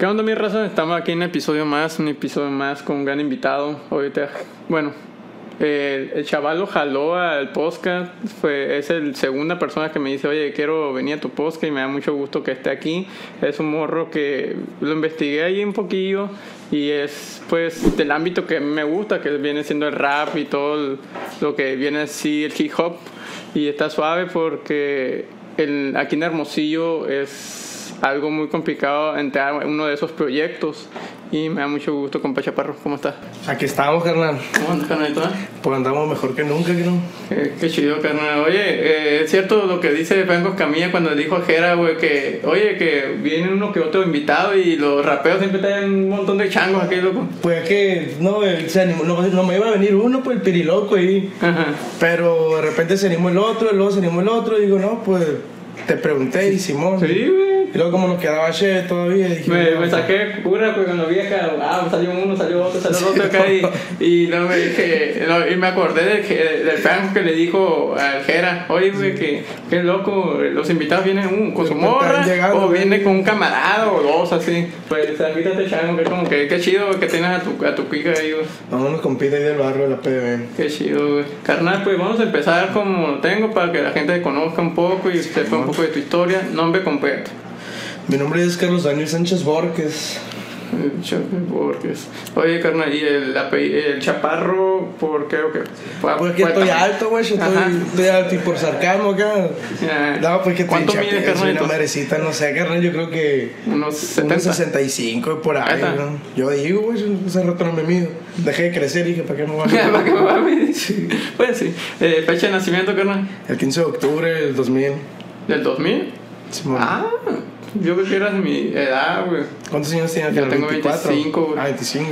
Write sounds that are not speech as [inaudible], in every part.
¿Qué onda, mi raza? Estamos aquí en un episodio más, un episodio más con un gran invitado. Ahorita, bueno, el, chaval lo jaló al podcast. Fue, es el segunda persona que me dice, oye, quiero venir a tu podcast y me da mucho gusto que esté aquí. Es un morro que lo investigué ahí un poquillo y es pues del ámbito que me gusta, que viene siendo el rap y todo lo que viene así el hip hop. Y está suave porque el, aquí en Hermosillo es algo muy complicado entrar en uno de esos proyectos y me da mucho gusto, compa Chaparro. ¿Cómo estás? Aquí estamos, carnal. ¿Cómo andas, carnalito? Pues andamos mejor que nunca, creo. Qué, qué chido, carnal. Oye, eh, es cierto lo que dice Franco Camilla cuando dijo a Jera, güey, que, oye, que viene uno que otro invitado y los rapeos siempre traen un montón de changos aquí, loco. Pues es que no, eh, se animó, no, no me iba a venir uno, pues el piriloco ahí. Ajá. Pero de repente se animó el otro, luego se animó el otro, y digo, no, pues te pregunté, y Simón. Sí, güey. Y luego como nos quedaba che todavía, dije, Me, no, me saqué cura pues, con la vieja, ah, salió uno, salió otro, salió otro acá y, y, no, me dije, no, y me acordé del, que- del Franco que le dijo al Jera, oye, güey, que, que loco, los invitados vienen un- con su morra llegando, o viene con un camarada o dos, así. Pues invítate, chango, que como que qué chido que tienes a tu, a tu pica ahí, güey. Vámonos con Pita ahí del barrio de la PDB. Qué chido, güey. Carnal, pues vamos a empezar como lo tengo para que la gente te conozca un poco y sepa un poco de tu historia. Nombre completo. Mi nombre es Carlos Daniel Sánchez Borges. Borges. Oye, carnal, ¿y el, el chaparro por qué o qué? Fue- Porque estoy alto, güey, yo estoy, alto y por sarcasmo acá. Ya. No, pues que ¿Cuánto mide, carnalito? una merecita, no sé, carnal, yo creo que... Unos 70. Unos 65 por ahí. ¿no? Yo digo, güey, hace rato no me mido. Dejé de crecer y dije, ¿para qué me voy a [laughs] ¿Para medir? qué me va a medir? Pues sí. Eh, fecha de nacimiento, carnal. El 15 de octubre del 2000. ¿Del 2000? Simón. Ah, yo creo que eras mi edad, güey. ¿Cuántos años tienes? Yo tengo 25, güey. Ah, 25.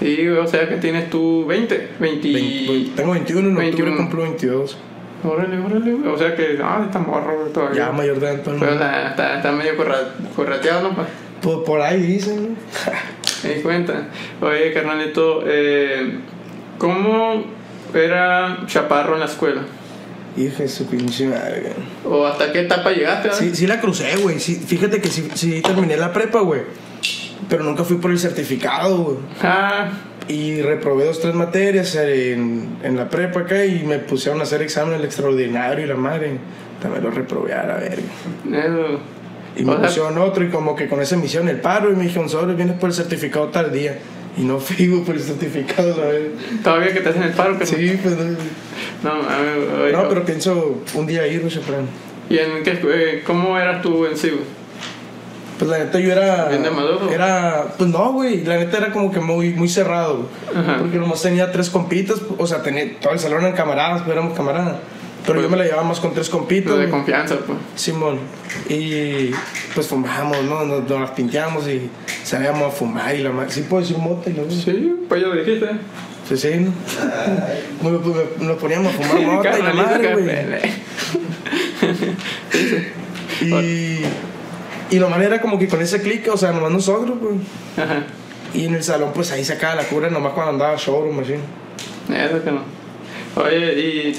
Sí, güey, o sea que tienes tú 20, 20. Vein- tengo 21, en 21. octubre cumplo 22. Órale, órale, güey. O sea que, ah, está morro, todavía. Ya mayor de edad. Pero está, está, está medio corra- corrateado, ¿no? pa? Por, por ahí dicen, ¿no? [laughs] Me di cuenta. Oye, carnalito, eh, ¿cómo era Chaparro en la escuela? Hija de su pinche madre. ¿O hasta qué etapa llegaste? ah? Sí, sí la crucé, güey. Sí, fíjate que sí, sí terminé la prepa, güey. Pero nunca fui por el certificado, güey. Ah, Y reprobé dos, tres materias en, en la prepa acá y me pusieron a hacer examen el extraordinario y la madre. También lo reprobé a la verga. Y me pusieron otro y como que con me hicieron el paro y me dijeron, sobre, vienes por el certificado tal día. Y no güey, por el certificado, ¿sabes? Todavía que te hacen el paro, que Sí, pues no. No, mames, oye, No, pero pienso un día ir, güey, Fran. ¿Y en qué, eh, cómo eras tú en sí? Pues la neta yo era. ¿Bien de maduro? Era. Pues no, güey. La neta era como que muy, muy cerrado. Ajá. Porque nomás tenía tres compitas. O sea, tenía, todo el salón eran camaradas, pero éramos camaradas. Pero Pues- yo me la llevaba más con tres compitas. Lo de confianza, pues. Simón. Y pues fumamos, ¿no? Nos, nos las pinteamos y salíamos a fumar y la madre. Sí, puedo decir mota y lo Sí, pues ya lo dijiste. Sí, sí, ¿no? [laughs] Nos, nos- nos poníamos a fumar mota y la madre, güey. [laughs] Y. Y lo malo era como que con ese clic, o sea, nomás nosotros, güey. Ajá. Y en el salón, pues ahí sacaba la cura nomás cuando andaba showroom, así. Eso que no. Oye, y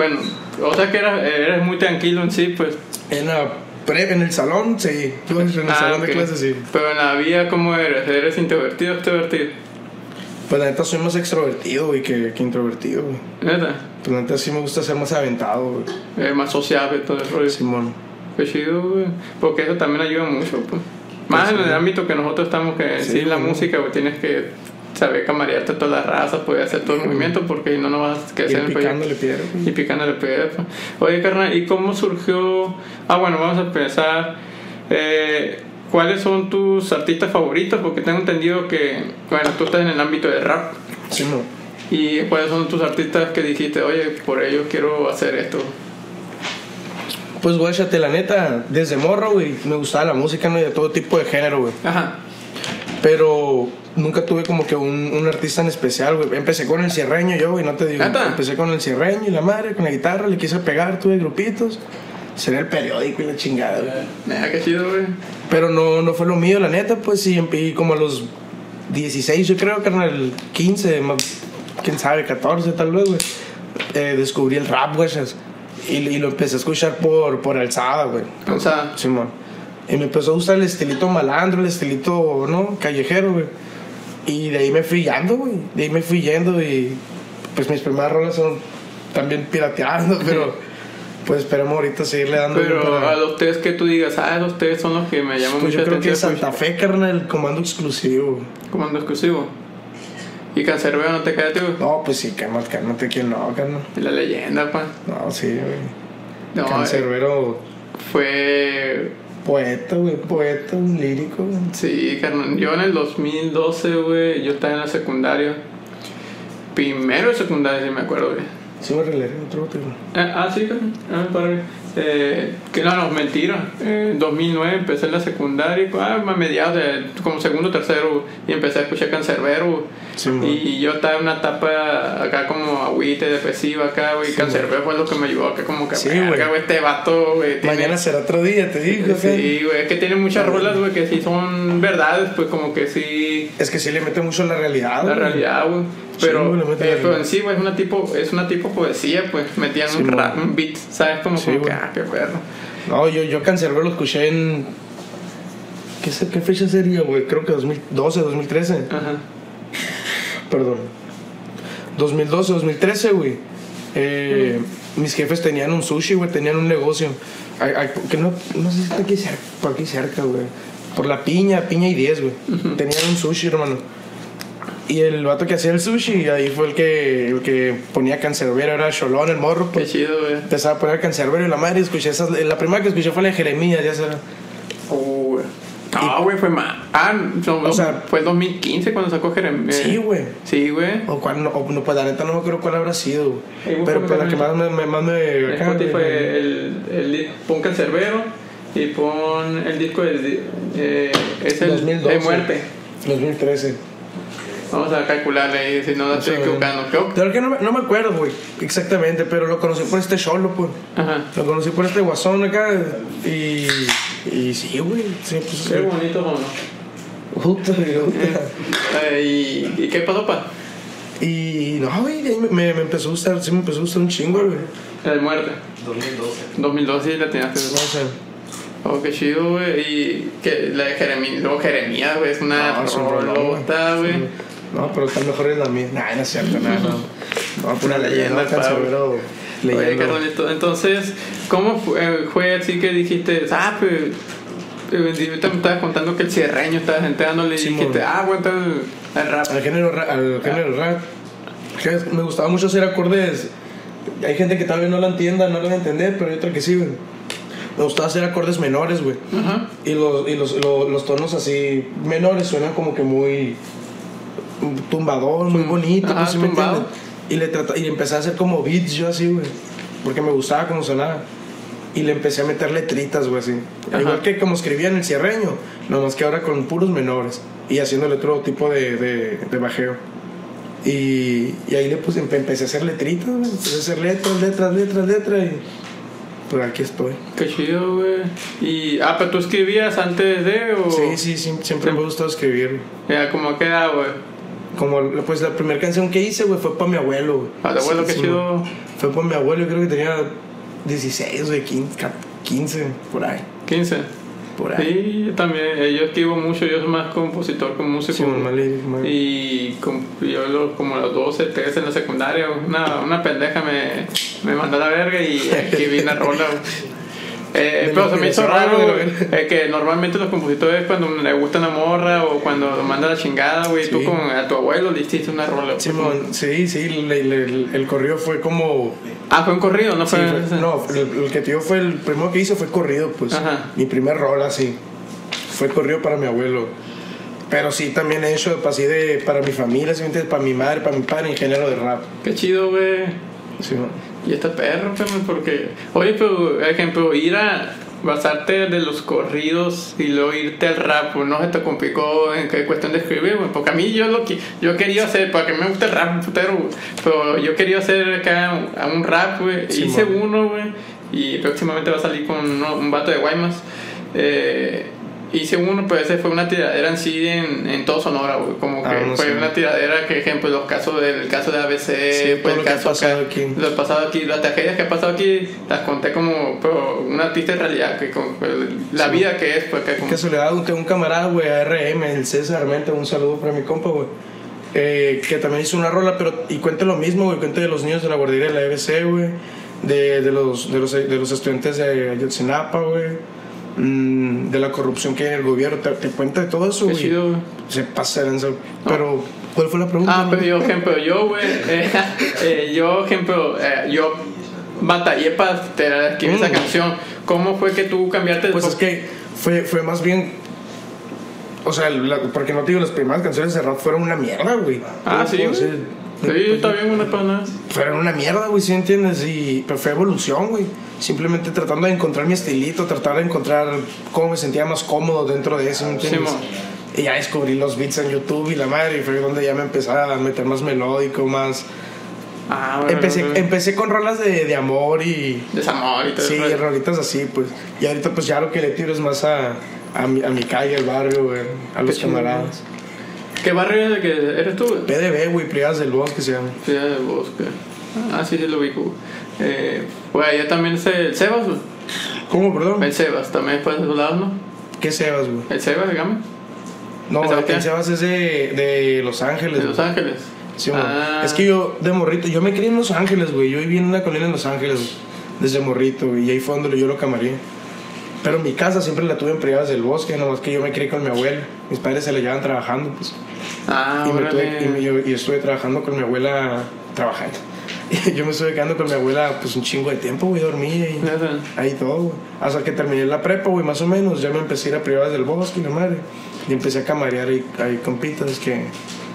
bueno, o sea que eras, eres muy tranquilo en sí, pues. En la pre, en el salón, sí. Pues, en el Ah, salón ok. de clases, sí. Pero en la vida, ¿cómo eres? ¿Eres introvertido o extrovertido? Pues la neta soy más extrovertido, güey, que, que introvertido, güey. ¿Neta? Pues la neta sí me gusta ser más aventado, güey. Eh, más sociable todo el rollo. Simón. Qué chido, güey. Porque eso también ayuda mucho, pues. Más Pues en el ámbito que nosotros estamos, que Sí, sí, la güey. música, güey, tienes que saber camarearte a todas las razas, poder hacer todo el movimiento, porque no, no vas a Ir en el picándole piedra, güey. Y picándole piedra. pues. Oye, carnal, ¿y cómo surgió? Ah, bueno, vamos a empezar. Eh, ¿Cuáles son tus artistas favoritos? Porque tengo entendido que, bueno, tú estás en el ámbito del rap. Sí, no. ¿Y cuáles son tus artistas que dijiste, oye, por ellos quiero hacer esto? Pues, guáchate, la neta, desde morro, güey, me gustaba la música, ¿no? Y de todo tipo de género, güey. Ajá. Pero nunca tuve como que un, un artista en especial, güey. Empecé con el cierreño yo, güey, no te digo. ¿Neta? Empecé con el cierreño y la madre, con la guitarra, le quise pegar, tuve grupitos. Sería el periódico y la chingada, güey. Mira, qué chido, güey. Pero no, no fue lo mío, la neta, pues sí, y como a los 16, yo creo, carnal, 15, más, quién sabe, 14 tal vez, güey. eh, descubrí el rap, güey. Y, y lo empecé a escuchar por, por alzada, güey. Sea, Simón. Y me empezó a gustar el estilito malandro, el estilito, ¿no? Callejero, güey. Y de ahí me fui yendo, güey. De ahí me fui yendo y pues mis primeras rolas son también pirateando, pero pues esperemos ahorita seguirle dando. Pero para- a los tres que tú digas, ah, los tres son los que me llaman Pues mucho yo creo que. Santa Fe, carnal, comando exclusivo. pues, Comando exclusivo. Y Cancerbero no te queda, tío. No, pues sí, cálmate, cálmate, ¿quién no, carnal? Y La leyenda, pa. No, sí, güey. No, eh, Cancerbero, fue. Poeta, güey, poeta, un lírico, güey. Sí, carnal. Yo en el 2012, güey, yo estaba en la secundaria. Primero de secundaria, si me acuerdo, güey. Sí, releer otro, otro. Eh, ah, sí, carnal. Ah, padre. Eh, que no, no, mentira. En 2009 empecé en la secundaria, ah, a mediados de como segundo tercero, y empecé a escuchar Cancerbero. Sí, y yo estaba en una etapa acá como agüite, depresiva acá, güey. Cancerbero fue lo que me ayudó acá como que, Sí, güey. este vato, güey. tiene- Mañana será otro día, te digo. Sí, güey, es que tiene muchas rolas, güey, que sí son verdades, pues como que sí, Es que sí le mete mucho la realidad, la güey. realidad, güey. Sí, Pero, mete eh, pero en sí, güey, es una tipo, es una tipo poesía, pues, metían Sí, un rap, un beat, ¿sabes? Como, Sí, como que, ah, qué perro. No, yo, yo Cancerbero lo escuché en. ¿Qué, qué fecha sería, güey? Creo que 2012, 2013. Ajá. Perdón. 2012, 2013, güey. Eh, Mis jefes tenían un sushi, güey, tenían un negocio. Ay, ay, que no, no sé si está aquí cerca, por aquí cerca, güey. Por la piña, piña y 10, güey. Tenían un sushi, hermano. Y el vato que hacía el sushi, ahí fue el que, el que ponía cancerbero, era Cholón, el morro, Qué pues. chido, güey. Empezaba a poner cancerbero y la madre, escuché esas, la primera que escuché fue la de Jeremías, ya sabes. Oh, güey. No, güey, fue más. Ah, no, O sea- fue 2015 cuando sacó Jeremías. Sí, güey. Sí, güey. O cuál, no, o no, pues la neta no me acuerdo cuál habrá sido, busca Pero pues la que más me, me, más me acá, Spotify el, el, di- pon Cancerbero y pon el disco de, eh, es el 2012. de muerte. 2013. Vamos a calcularle ahí si no la estoy Sí. equivocando. Creo que- Claro que no, me- no me acuerdo, güey, exactamente, pero lo conocí por este solo, pues. Ajá. Lo conocí por este guasón acá y. Y sí, güey. Sí, pues. Qué bonito, ¿o no? Puta, puta. Eh, ¿y, ¿Y qué pasó, pa? Y no, güey, me, me, me empezó a gustar, sí me empezó a gustar un chingo, güey. El de muerte. 2012. 2012 sí la tenías. No sé. Oh, qué chido, güey. Y que la de Jeremías, luego Jeremías, güey, es una rolota, güey. No, pero está mejor es la mía. Nah, no es cierto, nada, no. No, Una leyenda, Cancerbero, leyenda. entonces, ¿cómo fue, fue así que dijiste, ah, pues, eh, ahorita me estabas contando que el cierreño estabas enterándole y Sí, dijiste, ah, bueno, el, el rap. Al género, al género rap. Que Me gustaba mucho hacer acordes. Hay gente que tal vez no la entienda, no la va a entender, pero hay otra que sí, güey. Me gustaba hacer acordes menores, güey. Ajá. Y, los, y los, los, los tonos así menores suenan como que muy tumbador, muy bonito. Ajá, pues, ¿sí tumbado. Y, le trata, y empecé a hacer como beats yo así, güey. Porque me gustaba cómo sonaba. Y le empecé a meter letritas, güey, así. Ajá. Igual que como escribía en el cierreño, nomás que ahora con puros menores. Y haciéndole otro tipo de, de, de bajeo. Y, y ahí le puse, empe- empecé a hacer letritas, güey. Empecé a hacer letras, letras, letras, letras. Y pues aquí estoy. Qué chido, güey. Y, ah, pero tú escribías antes de, o. Sí, sí, sí, siempre me ha gustado escribir. Ya, como queda, güey. Como, pues la primera canción que hice, güey, fue para mi abuelo, güey. A tu abuelo, qué Sí, chido. Fue para mi abuelo, yo creo que tenía 16, güey, 15, 15, por ahí. 15. Por ahí. Sí, yo también. eh, Yo escribo mucho, yo soy más compositor que músico. Sí, mal, mal. Y com- yo lo- como a los 12, 13 en la secundaria, una, una pendeja me, me mandó a la verga y [laughs] escribí una rola. Eh, pero se me hizo raro eh, que normalmente los compositores cuando le gusta una morra o cuando lo manda la chingada, güey, tú Sí. con a tu abuelo le hiciste una rola. güey. Simón, sí, sí, le- le- el, el corrido fue como... Ah, fue un corrido, no sí, fue. fue- no, el, el que te digo fue el primero que hice fue corrido, pues. Ajá. Mi primer rol así. Fue corrido para mi abuelo. Pero sí, también he hecho así de... Para mi familia, ¿sí? Para mi madre, para mi padre, en género de rap. Qué chido, güey. Sí, man. Y este perro, pues, porque. Oye, pero, ejemplo, ir a basarte de los corridos y luego irte al rap, pues, no se te complicó en qué cuestión de escribir, güey. Porque a mí yo lo que yo quería hacer, para que me guste el rap, putero, güey, pero yo quería hacer acá un, a un rap, güey. Sí, Hice man. uno, güey, y próximamente va a salir con uno- un vato de Guaymas. Eh, hice uno, pero ese fue una tiradera en sí en, en todo Sonora, güey. Como que Ah, no fue sé. una tiradera que, ejemplo, los casos del caso de ABC, Sí, pues el lo que ha caso pasado aquí. Lo pasado aquí, las tragedias que ha pasado aquí, las conté como pero una triste realidad, que con, pues, la vida que es, pues que como, Que soledad, un, un camarada, güey, ARM, el César Armenta, un saludo para mi compa, güey. Eh, que también hizo una rola, pero y cuenta lo mismo, güey, cuenta de los niños de la guardería de la EBC, güey, de, de, los, de, los, de los estudiantes de Ayotzinapa, güey, de la corrupción que hay en el gobierno, te, te cuenta de todo eso, güey. chido. Se pasa de lanza. Pero, ¿cuál fue la pregunta? Ah, pero yo, ejemplo, yo, güey, [laughs] eh, eh, yo, ejemplo, eh, yo batallé para escribir esa Mm. canción. ¿Cómo fue que tú cambiaste de Pues es que fue, fue más bien. O sea, la- porque no te digo, las primeras canciones de rap fueron una mierda, güey. Ah, sí, güey. Decir. Sí, está bien, una pana. Fueron una mierda, güey, ¿sí entiendes? Y, pero fue evolución, güey. Simplemente tratando de encontrar mi estilito, tratar de encontrar cómo me sentía más cómodo dentro de eso, ¿me entiendes? Y ya descubrí los beats en YouTube y la madre, y fue donde ya me empezaba a meter más melódico, más. Ah, bueno, Empecé, bueno. empecé con rolas de, de amor y. Desamor y todo Sí, eso. rolitas así, pues. Y ahorita, pues ya lo que le tiro es más a, a, mi, a mi calle, al barrio, güey, a los chido, camaradas. ¿Qué barrio es el que eres tú? PDB, güey, Privadas del Bosque se llama. Ciudad del Bosque. Ah, sí, sí lo ubico. Eh, pues allá también es el Sebas, güey. ¿Cómo, perdón? El Sebas también es de esos lados, ¿no? ¿Qué Sebas, güey? El Sebas, digamos. No, ¿El el Sebas es de, de Los Ángeles. De Los güey. Ángeles. Sí. Ah. Es que yo, de morrito, yo me crié en Los Ángeles, güey. Yo viví en una colina en Los Ángeles, güey, desde morrito, güey. Y ahí fue donde yo lo camaría. Pero mi casa siempre la tuve en Privadas del Bosque, nomás que yo me crié con mi abuela. Mis padres se la llevaban trabajando, pues. Ah, y, me tuve- y, me- yo, y estuve trabajando con mi abuela, trabajando. [laughs] Y yo me estuve quedando con mi abuela, pues un chingo de tiempo, güey. Dormía y ahí todo, güey. Hasta que terminé la prepa, güey, más o menos. Ya me empecé a ir a Privadas del Bosque y la madre. Y empecé a camarear ahí, ahí compitas que.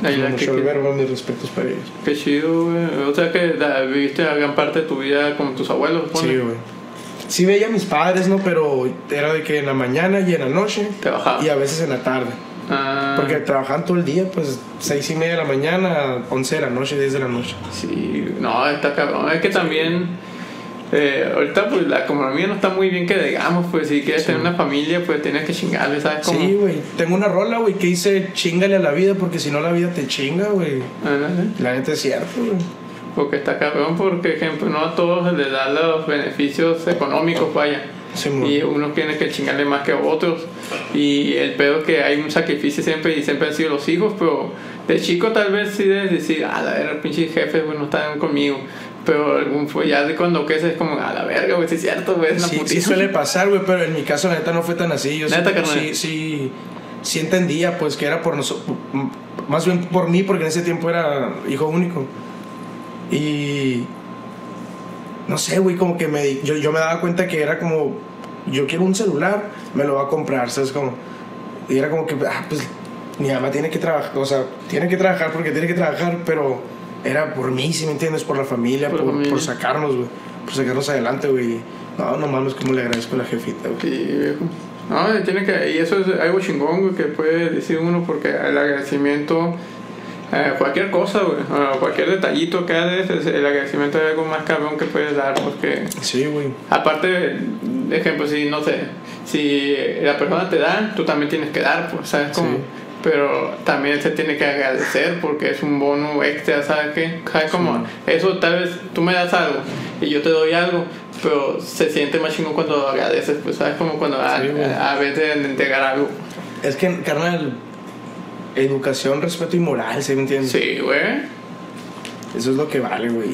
Ahí la mucho que- verbo, mis respetos para ellos. Qué chido, güey. O sea que la- viviste la gran parte de tu vida con tus abuelos, supone. Sí, güey. Sí veía a mis padres, ¿no? Pero era de que en la mañana y en la noche. Te bajaba. Y a veces en la tarde. Ah, Porque trabajaban todo el día, pues seis y media de la mañana, 11 de la noche, 10 de la noche. Sí, no, está cabrón. Es que también, eh, ahorita pues la economía no está muy bien que digamos, pues si quieres tener una familia, pues tienes que chingarle, ¿sabes cómo? Sí, güey. Tengo una rola, güey, que dice chingale a la vida porque si no la vida te chinga, güey. Ándale. La neta es cierto, güey. Porque está cabrón, porque ejemplo, no a todos les da los beneficios económicos, vaya. Sí, y unos tienen que chingarle más que otros. Y el pedo que hay un sacrificio siempre y siempre han sido los hijos, pero de chico tal vez sí debes decir, a la verga, pinches jefes, güey, no están conmigo. Pero algún- pues ya de cuando creces es como, a la verga, güey, sí es cierto, güey, es una Sí, sí putiza". suele pasar, güey, pero en mi caso la neta no fue tan así. Yo ¿Neta, sí, sí, sí entendía, pues, que era por nosotros, más bien por mí, porque en ese tiempo era hijo único. Y no sé, güey, como que me, yo, yo me daba cuenta que era como, yo quiero un celular, me lo va a comprar, ¿sabes? Como, y era como que, ah, pues, mi mamá tiene que trabajar, o sea, tiene que trabajar porque tiene que trabajar, pero era por mí, si me entiendes, por la familia, Por por, familia. por sacarnos, güey, por sacarnos adelante, güey. No, no mames, como le agradezco a la jefita, güey. Sí, viejo. No, tiene que, y eso es algo chingón, güey, que puede decir uno, porque el agradecimiento, eh, cualquier cosa, güey, o cualquier detallito que hagas, es- el agradecimiento es algo más cabrón que puedes dar, porque Sí, güey. aparte, de ejemplo, si no sé, si la persona te da, tú también tienes que dar, pues, ¿sabes cómo? Sí. Pero también se tiene que agradecer porque es un bono extra, ¿sabes qué? ¿Sabes cómo? Eso tal vez tú me das algo y yo te doy algo, pero se siente más chingón cuando agradeces, pues, ¿sabes? Como cuando a, Sí, güey. a, a veces de entregar algo. Es que, carnal, educación, respeto y moral, ¿sí me entiendes? Sí, güey. Eso es lo que vale, güey.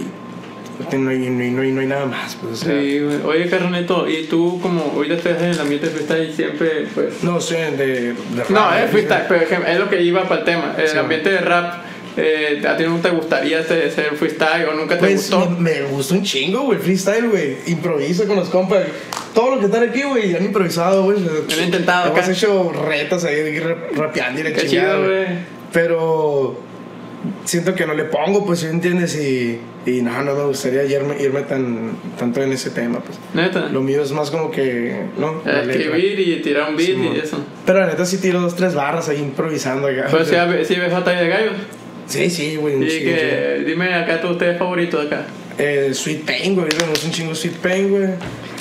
No, hay, no, hay, no hay- no hay nada más, pues, o sea, Sí, güey. Oye, Carneto, y tú como ahorita estás en el ambiente de freestyle siempre, pues... No sé, de, de No, rap, es freestyle, pero es lo que iba para el tema. El Sí, ambiente de rap, eh, ¿a ti no te gustaría ser, ser freestyle o nunca te Pues gustó? me, me gusta un chingo, güey, freestyle, güey. Improviso con los compas. Todo lo que están aquí, güey, han improvisado, güey. He intentado Hemos acá. hecho retas ahí, rapeando y la Qué chingada, chido, güey. Pero siento que no le pongo, pues, ¿sí entiendes? Y, y no, no me gustaría irme, irme tan, tanto en ese tema, pues. Neta. Lo mío es más como que, ¿no? Letra. Escribir y tirar un beat Simón. y eso. Pero la neta sí tiro dos, tres barras ahí improvisando acá. Pero si, si ves batalla de gallos. Sí, sí, güey. Y sí, que dime acá tu ustedes favorito de acá. sí. Eh, Sweet Pain, güey. Gusta un chingo Sweet Pain, güey.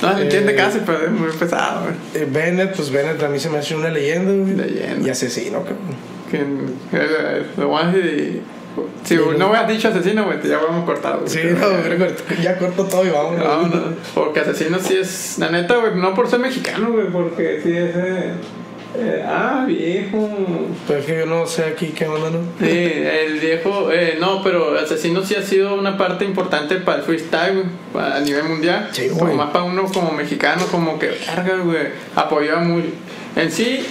No se entiende Eh, casi, pero es muy pesado, güey. eh, Bennett, pues Bennett a mí se me hace una leyenda, güey. Leyenda. Y asesino, cabrón. Que lo a decir. Si Sí, no hubieras dicho asesino, güey, ya hubiéramos cortado. güey. Sí, no, [laughs] corto- ya corto todo y vámonos. No, no, porque asesino sí es. La neta, güey, no por ser mexicano, güey, porque sí es. eh, eh, ah, viejo. Pero es que yo no sé aquí qué onda, ¿no? Sí, el viejo. Eh, no, pero asesino sí ha sido una parte importante para el freestyle, güey, a nivel mundial. Sí, güey. Como más para uno como mexicano, como que, verga, güey, apoyaba muy. En sí.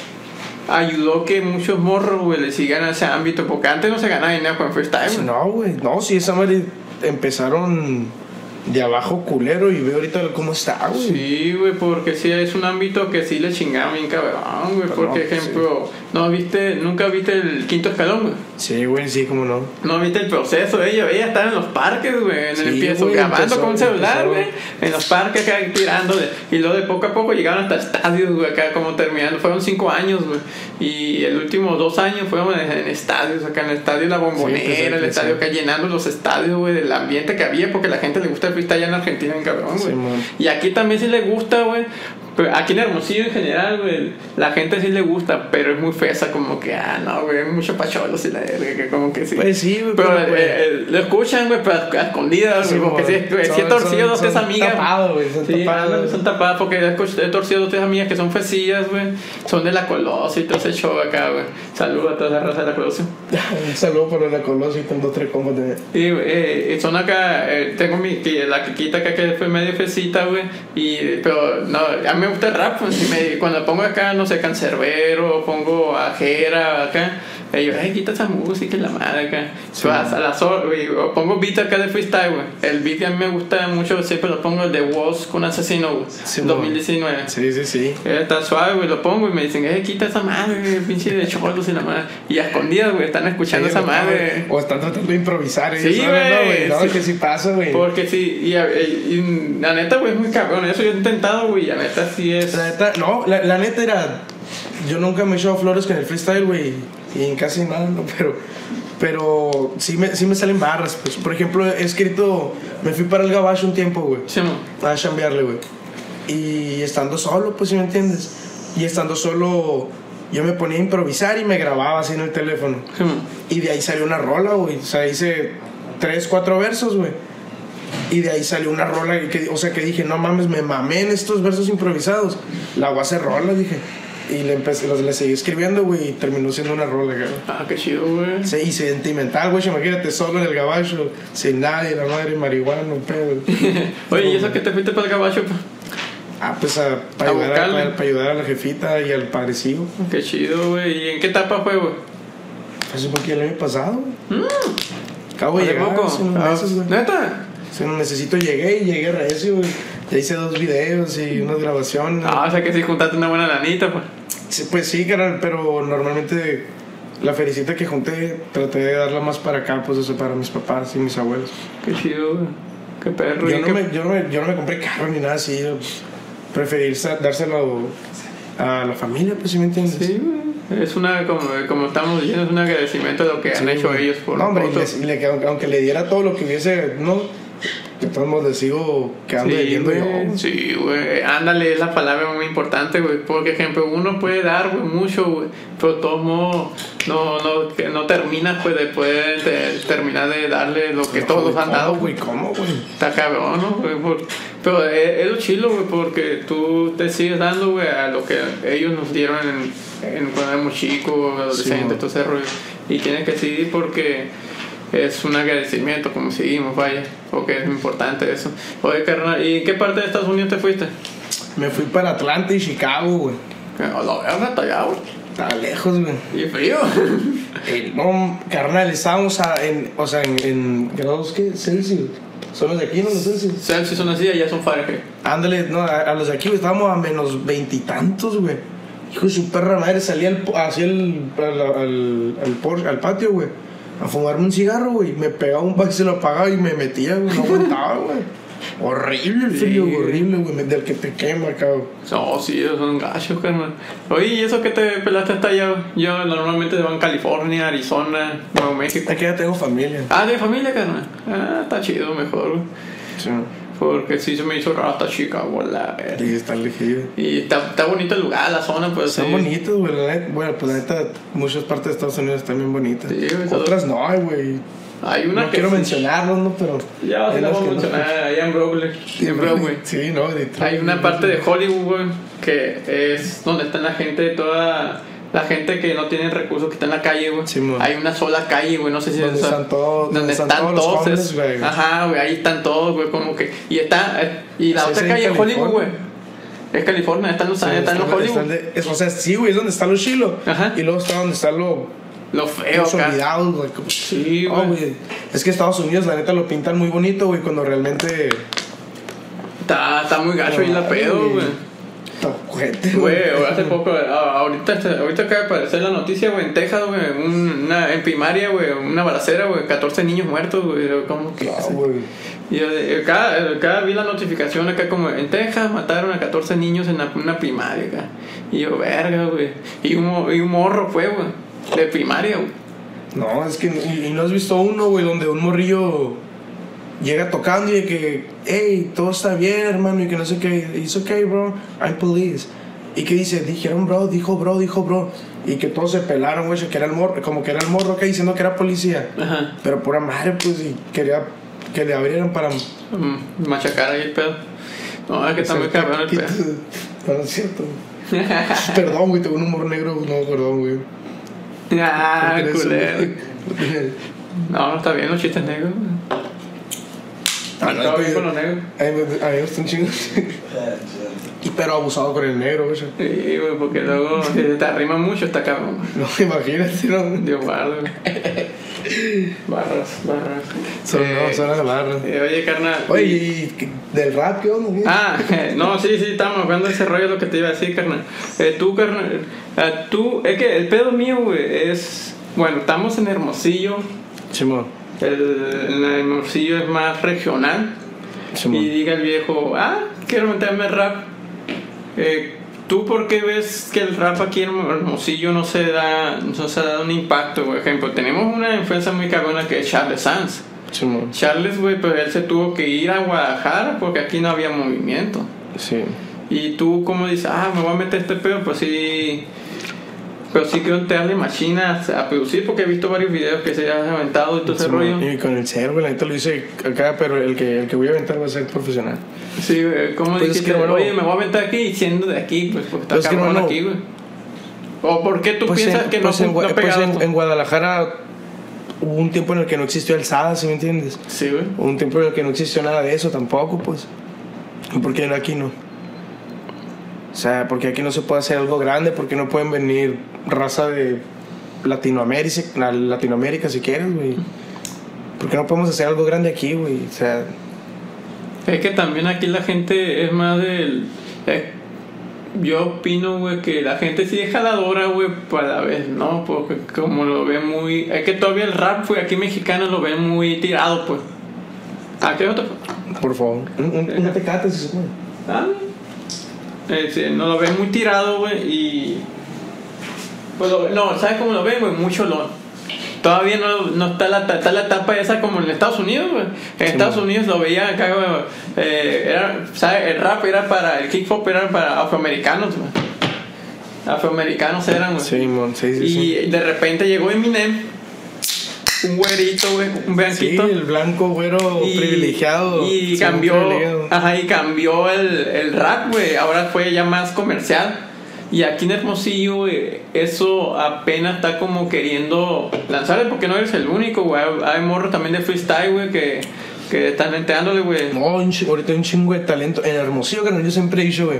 Ayudó que muchos morros, güey, le sigan a ese ámbito, porque antes no se ganaba dinero con freestyle, güey. No, güey. No, sí, esa madre empezaron de abajo culero y ve ahorita cómo está, güey. Sí, güey, porque sí es un ámbito que sí le chingaba bien cabrón, güey. Pero Por no, ejemplo, ¿no viste, nunca viste el quinto escalón, güey? Sí, güey, sí, cómo no. No viste el proceso ella, ella estar en los parques, güey, en Sí, el empiezo, güey, grabando empezó- con un celular, güey, en los parques acá tirándole. Y luego de poco a poco llegaron hasta estadios, güey, acá como terminando. Fueron cinco años, güey. Y el último dos años fueron en, en estadios, acá en el estadio La Bombonera, Sí, empezó, el estadio acá llenando los estadios, güey, del ambiente que había, porque la gente le gusta el freestyle allá en Argentina, en cabrón, güey. Sí, y aquí también sí le gusta, güey. Pero aquí en Hermosillo en general, güey, la gente sí le gusta, pero es muy fesa, como que, ah, no, güey, mucho pacholos y la verga, que como que sí. Pues sí, güey, Pero pero, eh, eh, lo escuchan, güey, pero a escondidas, güey, porque sí, güey, sí he torcido dos, tres amigas. Tapados, güey, son Sí, tapados. son tapadas porque he torcido dos, tres amigas que son fesillas, güey. Son de la Colosio y todo ese show acá, güey. Saludos a toda esa raza de la Colosio. [laughs] Un saludo para la Colosio y tengo tres combos de. Y eh, son acá, eh, tengo mi, que- la Kikita acá que fue medio fecita, güey. Y, pero no, a mí me gusta el rap, pues, y me- cuando pongo acá, no sé, cancerbero, pongo ajera acá. Ellos, ay, quita esa música y la madre acá. Pues, a las güey, o pongo beat acá de freestyle, güey. El beat que a mí me gusta mucho, siempre lo pongo el de Woz con Asesino, güey. Sí, 2019. Sí, sí, sí. Eh, Está suave, güey, lo pongo y me dicen, eh, quita esa madre, güey, pinche de cholos y la madre. Y a escondidas, güey, están escuchando Sí, esa güey, madre. O están tratando de improvisar. Sí, ellos, no, güey, No, sí. que sí pasa, güey. Porque sí, y, y- y la neta, güey, es muy cabrón. Eso yo he intentado, güey, la neta sí es. La neta, no, la, la neta era. Yo nunca me he echado flores con el freestyle, güey. Y en casi nada, no, [laughs] pero. Pero sí me, sí me salen barras. Pues, por ejemplo, he escrito. Me fui para el gabacho un tiempo, güey. Sí. A chambearle, güey. Y estando solo, pues, si me entiendes. Y estando solo, yo me ponía a improvisar y me grababa así en el teléfono. Sí. Y de ahí salió una rola, güey. O sea, hice tres, cuatro versos, güey. Y de ahí salió una rola que, o sea, que dije, no mames, me mamé en estos versos improvisados. La voy a hacer rola, dije. Y le empecé, le seguí escribiendo, güey, y terminó siendo una rola, güey. Ah, qué chido, güey. Sí, y sentimental, güey, imagínate solo en el gabacho, sin nadie, la madre marihuana, un pedo. [laughs] Oye, ¿y eso que te fuiste para el gabacho? Ah, pues a, para, A ayudar, buscarle. para, para ayudar a la jefita y al padrecillo. Qué chido, güey. ¿Y en qué etapa fue, güey? Fue aquí el año pasado, güey. Acabo de ¿De llegar hace unos Ah, meses, güey. ¿Neta? Si no necesito, llegué y llegué recio, güey. Ya hice dos videos y unas grabaciones. Ah, o sea que sí juntaste una buena lanita, pues. Sí, pues sí, carnal, pero normalmente la felicita que junté traté de darla más para acá, pues eso para mis papás y mis abuelos. Qué chido, güey. Qué perro. Yo ¿y no, qué- me, yo, no me, yo no me compré carro ni nada así. yo preferí sa- dárselo a la familia, pues si me entiendes. Sí, güey. Es una, como, como estamos diciendo, es un agradecimiento de lo que han Sí, hecho güey. ellos por No, hombre, y les- y le- aunque, aunque le diera todo lo que hubiese, no, de todos modos les sigo quedando Sí, debiendo yo. Sí, güey. Ándale, es la palabra muy importante, güey. Porque, ejemplo, uno puede dar, güey, mucho, güey. Pero de todos modos, no, no, que no terminas, pues, después de terminar de darle lo que No, todos han dado, ¿cómo, güey? ¿Cómo, güey? Está cabrón, ¿no? güey? Por- pero es, es lo chilo, güey, porque tú te sigues dando, güey, a lo que ellos nos dieron en, en cuando éramos chicos, adolescentes, güey. todo ese rollo. Y tienes que seguir porque es un agradecimiento, como seguimos, vaya, porque es importante eso. Oye, carnal, ¿y en qué parte de Estados Unidos te fuiste? Me fui para Atlanta y Chicago, güey. Que A la verga, hasta allá, güey. Estaba lejos, güey. Y frío. [laughs] No, carnal, estábamos a- en, o sea, en, en grados, ¿qué? Celsius. Son los de aquí, ¿no? Los Celsius. Celsius son así, allá son Fahrenheit. Ándale, no, a, a los de aquí, güey, estábamos a menos veintitantos, güey. Hijo de su perra madre, salía al, hacia el, al, al, al, al patio, güey, a fumarme un cigarro, güey. Me pegaba un pack, se lo apagaba y me metía, güey, no aguantaba, güey. Horrible el frío, Sí. horrible, güey. Del que te quema, cabrón. No, sí, esos son gachos, carnal. Oye, ¿y eso que te pelaste hasta allá? Yo normalmente van a California, Arizona, Nuevo México. Aquí ya tengo familia. Ah, de familia, carnal. Ah, está chido, mejor. güey. Sí. Porque sí se me hizo raro hasta Chicago, la verga. Y está elegido. Y está, está bonito el lugar, la zona, pues. Están sí. bonitos, güey. Bueno, pues la neta, muchas partes de Estados Unidos están bien bonitas. Sí, güey, Otras no, güey. Hay una No que. quiero sí. mencionarlos, ¿no? Pero. Ya, las vamos a no. mencionar allá en Broadway. En Broadway. Sí, no, de Hay una parte de Hollywood, güey, que es donde está la gente, toda la gente que no tiene recursos, que está en la calle, güey. Sí. Hay una sola calle, güey, no sé si Donde es- están todos- donde están, están todos los todos. homeless, es- güey. Ajá, güey, ahí están todos, güey, como que. Y está. eh, Y la Sí, otra calle es Hollywood, güey. Es California, están los, Sí, están los están- Hollywood. están de- es- o sea, sí, güey, es donde está lo chilo. Ajá. Y luego está donde está lo. Lo feo, Los olvidados, güey. Sí, No, güey. Es que Estados Unidos, la neta, lo pintan muy bonito, güey, cuando realmente. Está, está muy gacho ahí la pedo, güey. Ojete, Güey, hace poco, a- ahorita, ahorita acaba de aparecer la noticia, güey, en Texas, güey, un- una, en primaria, güey, una balacera, güey, 14 niños muertos, güey, ¿cómo que? Güey. Y yo, eh, acá, acá vi la notificación acá como en Texas mataron a 14 niños en la- una primaria acá. Y yo, verga, güey. Y un, y un morro fue, güey, de primaria, güey. No, es que. Y, y no has visto uno, güey, donde un morrillo llega tocando y de que, hey, todo está bien, hermano, y que no sé qué. It's okay, bro. I'm police. Y que dice, dijeron, bro, dijo, bro, dijo, bro. Y que todos se pelaron, güey, que era el morro, como que era el morro acá diciendo que era policía. Ajá. Pero pura madre, pues, y quería que le abrieran para. Mm, machacar ahí el pedo. No, es que está muy cabrón el pedo. [laughs] No, no es cierto. [laughs] Perdón, güey, tengo un humor negro, no, perdón, güey. [laughs] ah, culero. No, no está bien los chistes negros. Está bien con los negros. A mí me, gustan chingos. [laughs] Y pero abusado con el negro, güey. Sí, güey, porque luego [laughs] si te arrima mucho está cabrón. No, imagínate, no. Dios guarde. [laughs] Barras, barras. Son, Eh, no, son las barras. eh, oye, carnal. Oye, ¿y del rap qué onda? Ah, no, sí, sí, estamos hablando de ese rollo, lo que te iba a decir, carnal. Eh, tú, carnal, eh, tú, es que el pedo mío, güey, es. Bueno, estamos en Hermosillo. Simón. El, el Hermosillo es más regional. Y diga el viejo, ah, quiero meterme rap. Eh, ¿Tú por qué ves que el rap aquí en Hermosillo no se da, no se da un impacto? Por ejemplo, tenemos una influencia muy cabrona que es Charles Sanz. Charles, güey, pues él se tuvo que ir a Guadalajara porque aquí no había movimiento. Sí. Y tú como dices, ah, me voy a meter este pedo, pues sí... Pero sí quiero entrarle machinas a producir porque he visto varios videos que se han aventado y todo ese rollo. Y con el güey, la neta lo hice acá, pero el que, el que voy a aventar va a ser profesional. Sí, güey, ¿cómo Pues es dijiste? que, hermano- Oye, me voy a meter aquí y siendo de aquí, pues porque está Pues es que, cabrón hermano- aquí, güey. ¿O por qué tú Pues, piensas en, que pues no, en, no pues pegado en- en Guadalajara hubo un tiempo en el que no existió el SADA, ¿sí me entiendes? Sí, güey. Hubo un tiempo en el que no existió nada de eso tampoco, pues. ¿Y por qué aquí no? O sea, porque aquí no se puede hacer algo grande, porque no pueden venir raza de Latinoamérica, la- Latinoamérica si quieres, güey. ¿Por qué no podemos hacer algo grande aquí, güey? O sea, Es que también aquí la gente es más del... eh, yo opino, güey, que la gente sí es jaladora, güey, pues a la vez, ¿no? Porque como lo ven muy... Es que todavía el rap, güey, aquí mexicano lo ven muy tirado, pues. ¿A qué otro? por favor. Un, un, una tecate, si se puede. Ah, eh, no lo ven muy tirado, güey, y... Pues lo- no, ¿sabes cómo lo ven, güey? Mucho lo... Todavía no, no está, la, está la etapa esa como en Estados Unidos, güey. En Estados man. Unidos lo veía acá, güey. eh, era, ¿sabes? El rap era para... El hip hop era para afroamericanos, güey. Afroamericanos eran, güey. Sí, sí, sí, y de repente llegó Eminem. Un güerito, güey. Un Sí, blanquito. el blanco, güero, Y- privilegiado. Y Sí, cambió. privilegiado. Ajá, y cambió el, el rap, güey. Ahora fue ya más comercial. Y aquí en Hermosillo, güey, eso apenas está como queriendo lanzarle porque no eres el único, güey. Hay morros también de freestyle, güey, que, que están entrándole, güey. No, un ahorita hay un chingo de talento. En Hermosillo, que yo siempre he dicho, güey.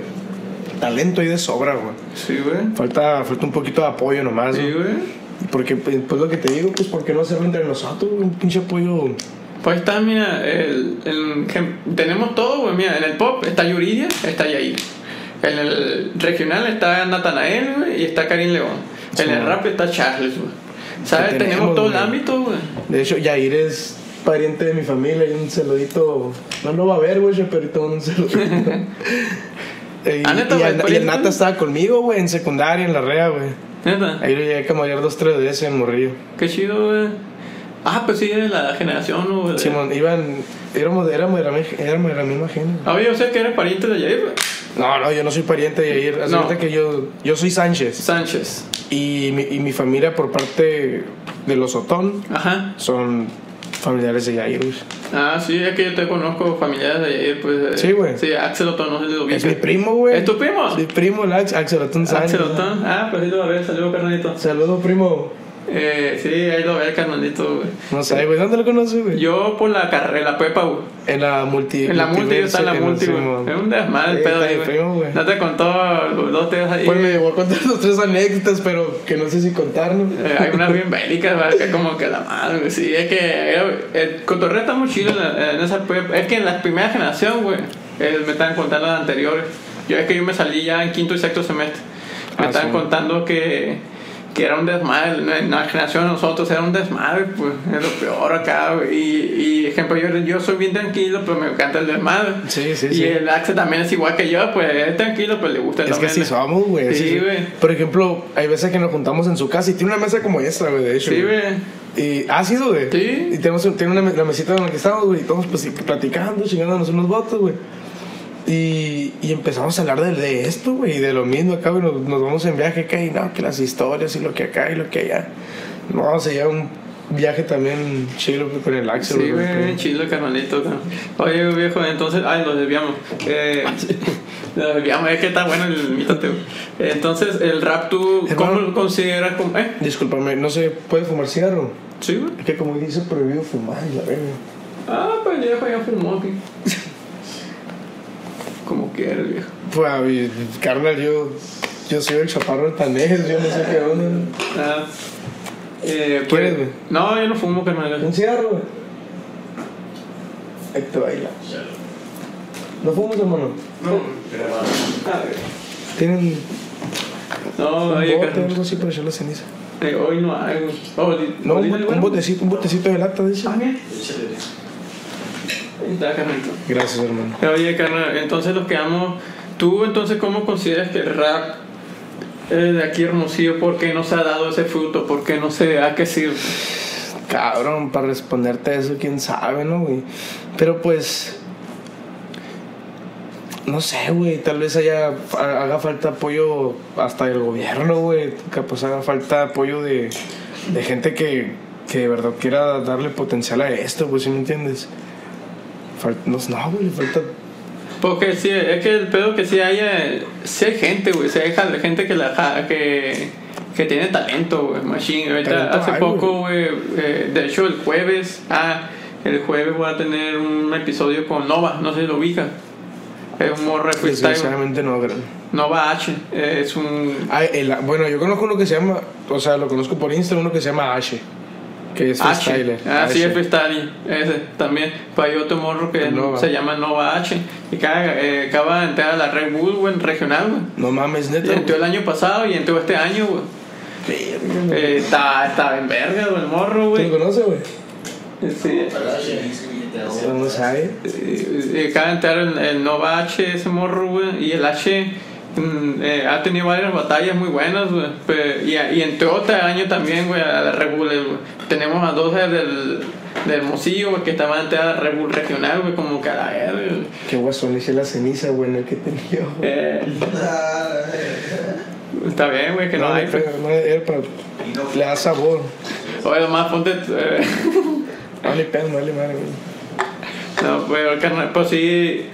Talento hay de sobra, güey. Sí, güey. Falta, falta un poquito de apoyo nomás, Sí, güey. Porque, pues, pues, lo que te digo, pues, ¿por qué no hacerlo entre nosotros? Un pinche apoyo. Pues ahí está, mira, el, el- tenemos todo, güey, mira, en el pop está Yuridia, está Yair. En el regional está Natanael, güey, y está Karim León. En Sí, el man. rap está Charles, güey. ¿Sabes? ¿Qué Tenemos, tenemos, todo el ámbito, güey. De hecho, Yair es pariente de mi familia y un saludito. No lo va a ver, güey, pero un saludito. [laughs] [laughs] y, y el, y el. Nata estaba conmigo, güey, en secundaria, en la rea, güey. Neta. Ahí lo llegué a camallar dos, tres veces en Morrillo. Qué chido, güey. Ah, pues sí, de la generación, ¿no? güey? Simón, iban, éramos, éramos, de la, mi- éramos de la misma gente. Ah, oye, o sea que eres pariente de Jair, güey. No, no, yo no soy pariente de Yair. Haz de No. cuenta que yo, yo soy Sánchez. Sánchez. Y mi, y mi familia, por parte de los Otón, Ajá. son familiares de Yair. güey. Ah, sí, es que yo te conozco familiares de Jair, pues. eh, Sí, güey. Sí, Axel Otón, no sé si lo Es mi primo, güey. ¿Es tu primo? Mi primo, el Ax- Axel Otón Sánchez. Axel Otón. Ah, pues sí lo ve, saludos, carnalito. Saludos, primo. Eh, sí, ahí lo ve, carnalito, güey. No sé, güey. ¿Dónde lo conoces, güey? Yo por la carrera, la prepa, güey. En la multi. En la multi, yo estaba en la multi, güey. Es un desmadre el Sí, pedo güey. güey. No te contó los dos tíos ahí. Pues me llegó a contar [laughs] dos tres anécdotas, pero que no sé si contarnos. Eh, hay unas bien bélicas, que como que la madre, güey. Sí, es que eh, el cotorreo está muy chido en, la- en esa prepa. Es que en la primera generación, güey, eh, me estaban contando las anteriores. Yo es que yo me salí ya en quinto y sexto semestre. Me Ah, estaban sí. contando que, que era un desmadre. En la generación de nosotros era un desmadre, pues. Es lo peor acá. Y, y ejemplo, yo, yo soy bien tranquilo, pero me encanta el desmadre. Sí, sí, y sí. el Axel también es igual que yo, pues es tranquilo, pero le gusta el Es que también. somos, güey. Sí, güey. Por ejemplo, hay veces que nos juntamos en su casa y tiene una mesa como esta, güey, de hecho. Sí, güey. Y ha sido, güey. Sí. Y tenemos, tiene una, la mesita en la que estamos, güey, y todos pues sí, platicando, chingándonos unos votos, güey. Y, y empezamos a hablar de, de esto, güey, de lo mismo acá, güey. Nos, nos vamos en viaje acá y no, que las historias y lo que acá y lo que allá. No, vamos a llevar un viaje también chido güey, con el Axel. Sí, güey, bien chido el carnalito. Oye, viejo, entonces, ay, nos desviamos. Eh, [laughs] nos desviamos, es que está bueno el mítate. Entonces, el rap, ¿tú cómo Hermano. lo consideras como.? ¿Eh? Discúlpame, no se puede fumar cigarro. Sí, güey. Es que como dice prohibido fumar, la verga. Ah, pues el viejo ya fumó aquí. [laughs] Como quiera el viejo. Pues, a mi- carnal, yo, yo soy el chaparro altanés, yo no sé qué onda. Ah, eh, pues, ¿Quieres, güey? No, yo no fumo, carnal. ¿Un cigarro, güey? Ahí te baila. ¿No fumas, hermano? Ah, güey. ¿Tienen No, un bote o algo así para echar la ceniza? Eh, hoy no hay, güey. Oh, No, un botecito, un botecito de lata, dice. Ah, bien. Carnalito. Gracias, hermano. Oye, carnal, entonces los quedamos. ¿Tú entonces cómo consideras que el rap es de aquí Hermosillo? ¿Por qué no se ha dado ese fruto? ¿Por qué no se ha crecido? Cabrón, para responderte eso, quién sabe, ¿no, güey? Pero pues. No sé, güey, tal vez haya, haga falta apoyo hasta del gobierno, güey. Que pues haga falta apoyo de, de gente que, que de verdad quiera darle potencial a esto, pues, ¿sí me entiendes? No, güey, le falta. Porque sí, es que el pedo que sí hay, eh, sí hay gente, güey. Sí hay gente que, la, que, que tiene talento, güey. Machine. Ahorita, hace poco, güey. eh, de hecho, el jueves. Ah, el jueves voy a tener un episodio con Nova. No sé si lo ubica. Es un morro. Desgraciadamente no, gran. Nova H. eh, es un. Ah, el- bueno, yo conozco uno que se llama, o sea, lo conozco por Instagram, uno que se llama Ashe, que es H. freestyler. Ah, sí, Ashe. es freestyle. Ese también. Pues hay otro morro que Nova. se llama Nova H. Y acaba, eh, acaba de entrar a la Red Bull, güey, regional, güey. No mames, Y neta. entró el año pasado y entró este año, güey. güey. Eh, está, está en verga, güey, el morro, ¿Tú lo güey. conoces, güey? Sí. No sabe. Eh, eh, acaba de entrar el, el Nova H, ese morro, güey. Y el H eh, ha tenido varias batallas muy buenas, güey. Y, y entró este año también, güey, a la Red Bull, güey. Tenemos a dos del, del güey, que estaban a entrar a la Red Bull regional, güey, como que a la verga, güey. Qué guasón eché la ceniza, güey, en el que tenía. güey. Eh, está bien, güey, que no, no, hay. no, para. Le da sabor. Oye, nomás ponte. eh, [laughs] No le pedo, no le madre, güey. No, pero carnal, pues sí,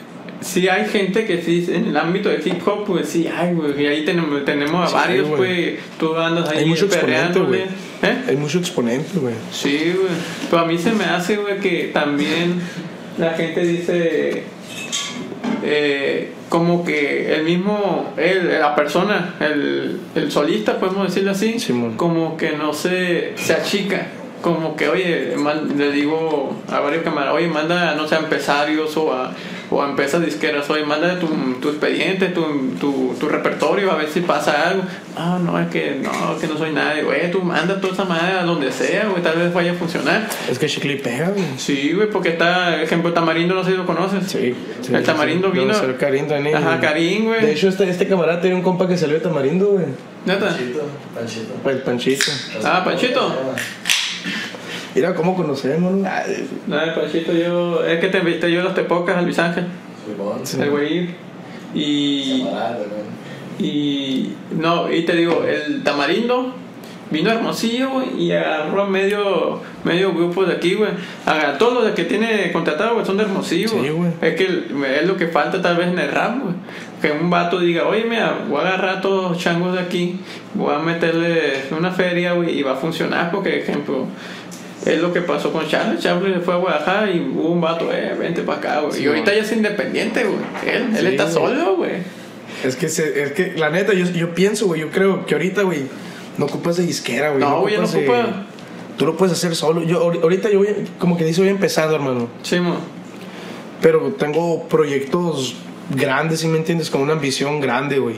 sí hay gente que sí, en el ámbito de hip hop, pues sí hay, güey. Y ahí tenemos, tenemos a Sí, varios, güey. pues. Tú andas ahí Hay mucho exponente, perreándole. güey. ¿Eh? Hay mucho exponente, güey. Sí, güey. Pero a mí se me hace, güey, que también la gente dice. eh, como que el mismo, él, la persona, el, el solista, podemos decirlo así, Simón. como que no se, se achica. Como que, oye, man- le digo a varios camaradas, oye, manda, no sé, a empresarios o a, o a empresas disqueras, oye, manda tu, tu expediente, tu, tu, tu repertorio, a ver si pasa algo. Ah, no, es que no, que no soy nadie, güey, tú manda toda esa madre a donde sea, güey, tal vez vaya a funcionar. Es que Chicli pega, güey. Sí, güey, porque está, ejemplo, Tamarindo, no sé si lo conoces. Sí, sí, El Tamarindo sí. vino. Karim también. Ajá, Karim, güey. De hecho, este, este camarada tenía un compa que salió de Tamarindo, güey. ¿Neta? Panchito, Panchito. El Panchito. Ah, Panchito. Mira cómo conocemos, ¿no? No, el Panchito, yo, es que te invité yo a las tepocas, al Luis Ángel, Simón. el güey. Y, y, no, y te digo, el Tamarindo vino Hermosillo, güey, y agarró a medio, medio grupo de aquí, güey. A todos los que tiene contratado, güey, son de Hermosillo, Sí, güey. Es que es lo que falta tal vez en el rap, güey. Que un vato diga, oye, mira, voy a agarrar a todos los changos de aquí, voy a meterle una feria, güey, y va a funcionar, porque, ejemplo, es lo que pasó con. Charlie se fue a Guadalajara y hubo un vato, eh, vente para acá, güey. Sí, y ahorita güey. ya es independiente, güey. Él, él está solo, güey. Es que, se- es que la neta, yo, yo pienso, güey, yo creo que ahorita, güey, no ocupas de disquera, güey. No, güey, ya no ocupas de- ocupa. Tú lo puedes hacer solo. Yo ahor- ahorita yo voy, como que dice, voy empezando, hermano. Sí, mo. Pero tengo proyectos grandes, ¿sí me entiendes? Con una ambición grande, güey.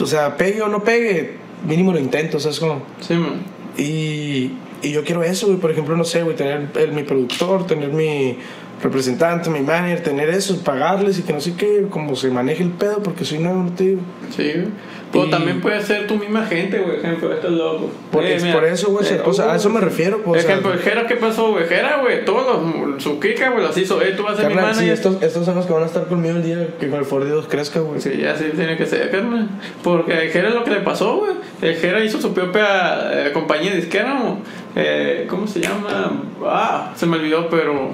O sea, pegue o no pegue, mínimo lo intento, o sea, es como... Sí, mo. Y, y yo quiero eso, güey. Por ejemplo, no sé, güey, tener el- mi productor, tener mi representante, mi manager, tener eso, pagarles y que no sé qué, como se maneje el pedo, porque soy nuevo, no te digo. Sí, güey. O también puede ser tu misma gente, güey. Ejemplo, esto es loco. Por- Eh, es mira, por eso, güey, eh, o sea, a eso me refiero, pues, Ejemplo, Jera, ¿qué pasó, güey? Jera, güey, todos los, su kika, güey, las hizo. Eh, tú vas a ser mi Carnal, sí, manager. estos, estos son los que van a estar conmigo el día que con el Ford 2 crezca, güey. Sí, ya sí tiene que ser, carnal. Porque a Jera es lo que le pasó, güey. El Jera hizo su propia eh, compañía disquera, ¿no? eh, ¿Cómo se llama? Ah, se me olvidó, pero.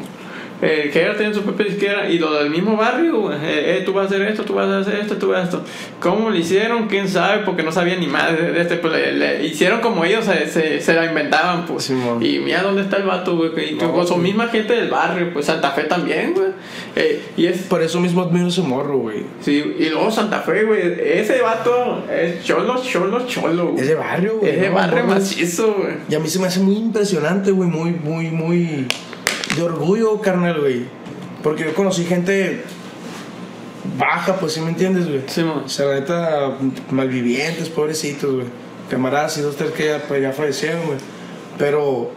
Eh, Jera tiene su propia disquera y lo del mismo barrio. Eh, eh, tú vas a hacer esto, tú vas a hacer esto, tú vas a esto. ¿Cómo lo hicieron? ¿Quién sabe? Porque no sabían ni más de, este. Pues le, le hicieron como ellos se, se, se la inventaban, pues. Simón. y mira dónde está el vato, güey. Y No, con su sí. misma gente del barrio, pues Santa Fe también, güey. Eh, y es Por eso mismo admiro ese morro, güey. Sí, y luego Santa Fe, güey. Ese vato es cholo, cholo, cholo. güey. Es de barrio, güey. Es de ¿no? barrio no. macizo, güey. Y a mí se me hace muy impresionante, güey, muy, muy, muy de orgullo, carnal, güey. Porque yo conocí gente baja, pues sí me entiendes, güey. Sí, mo. O sea, la neta, malvivientes, pobrecitos, güey. Camaradas y dos, tres que ya, pues, ya fallecieron, güey. Pero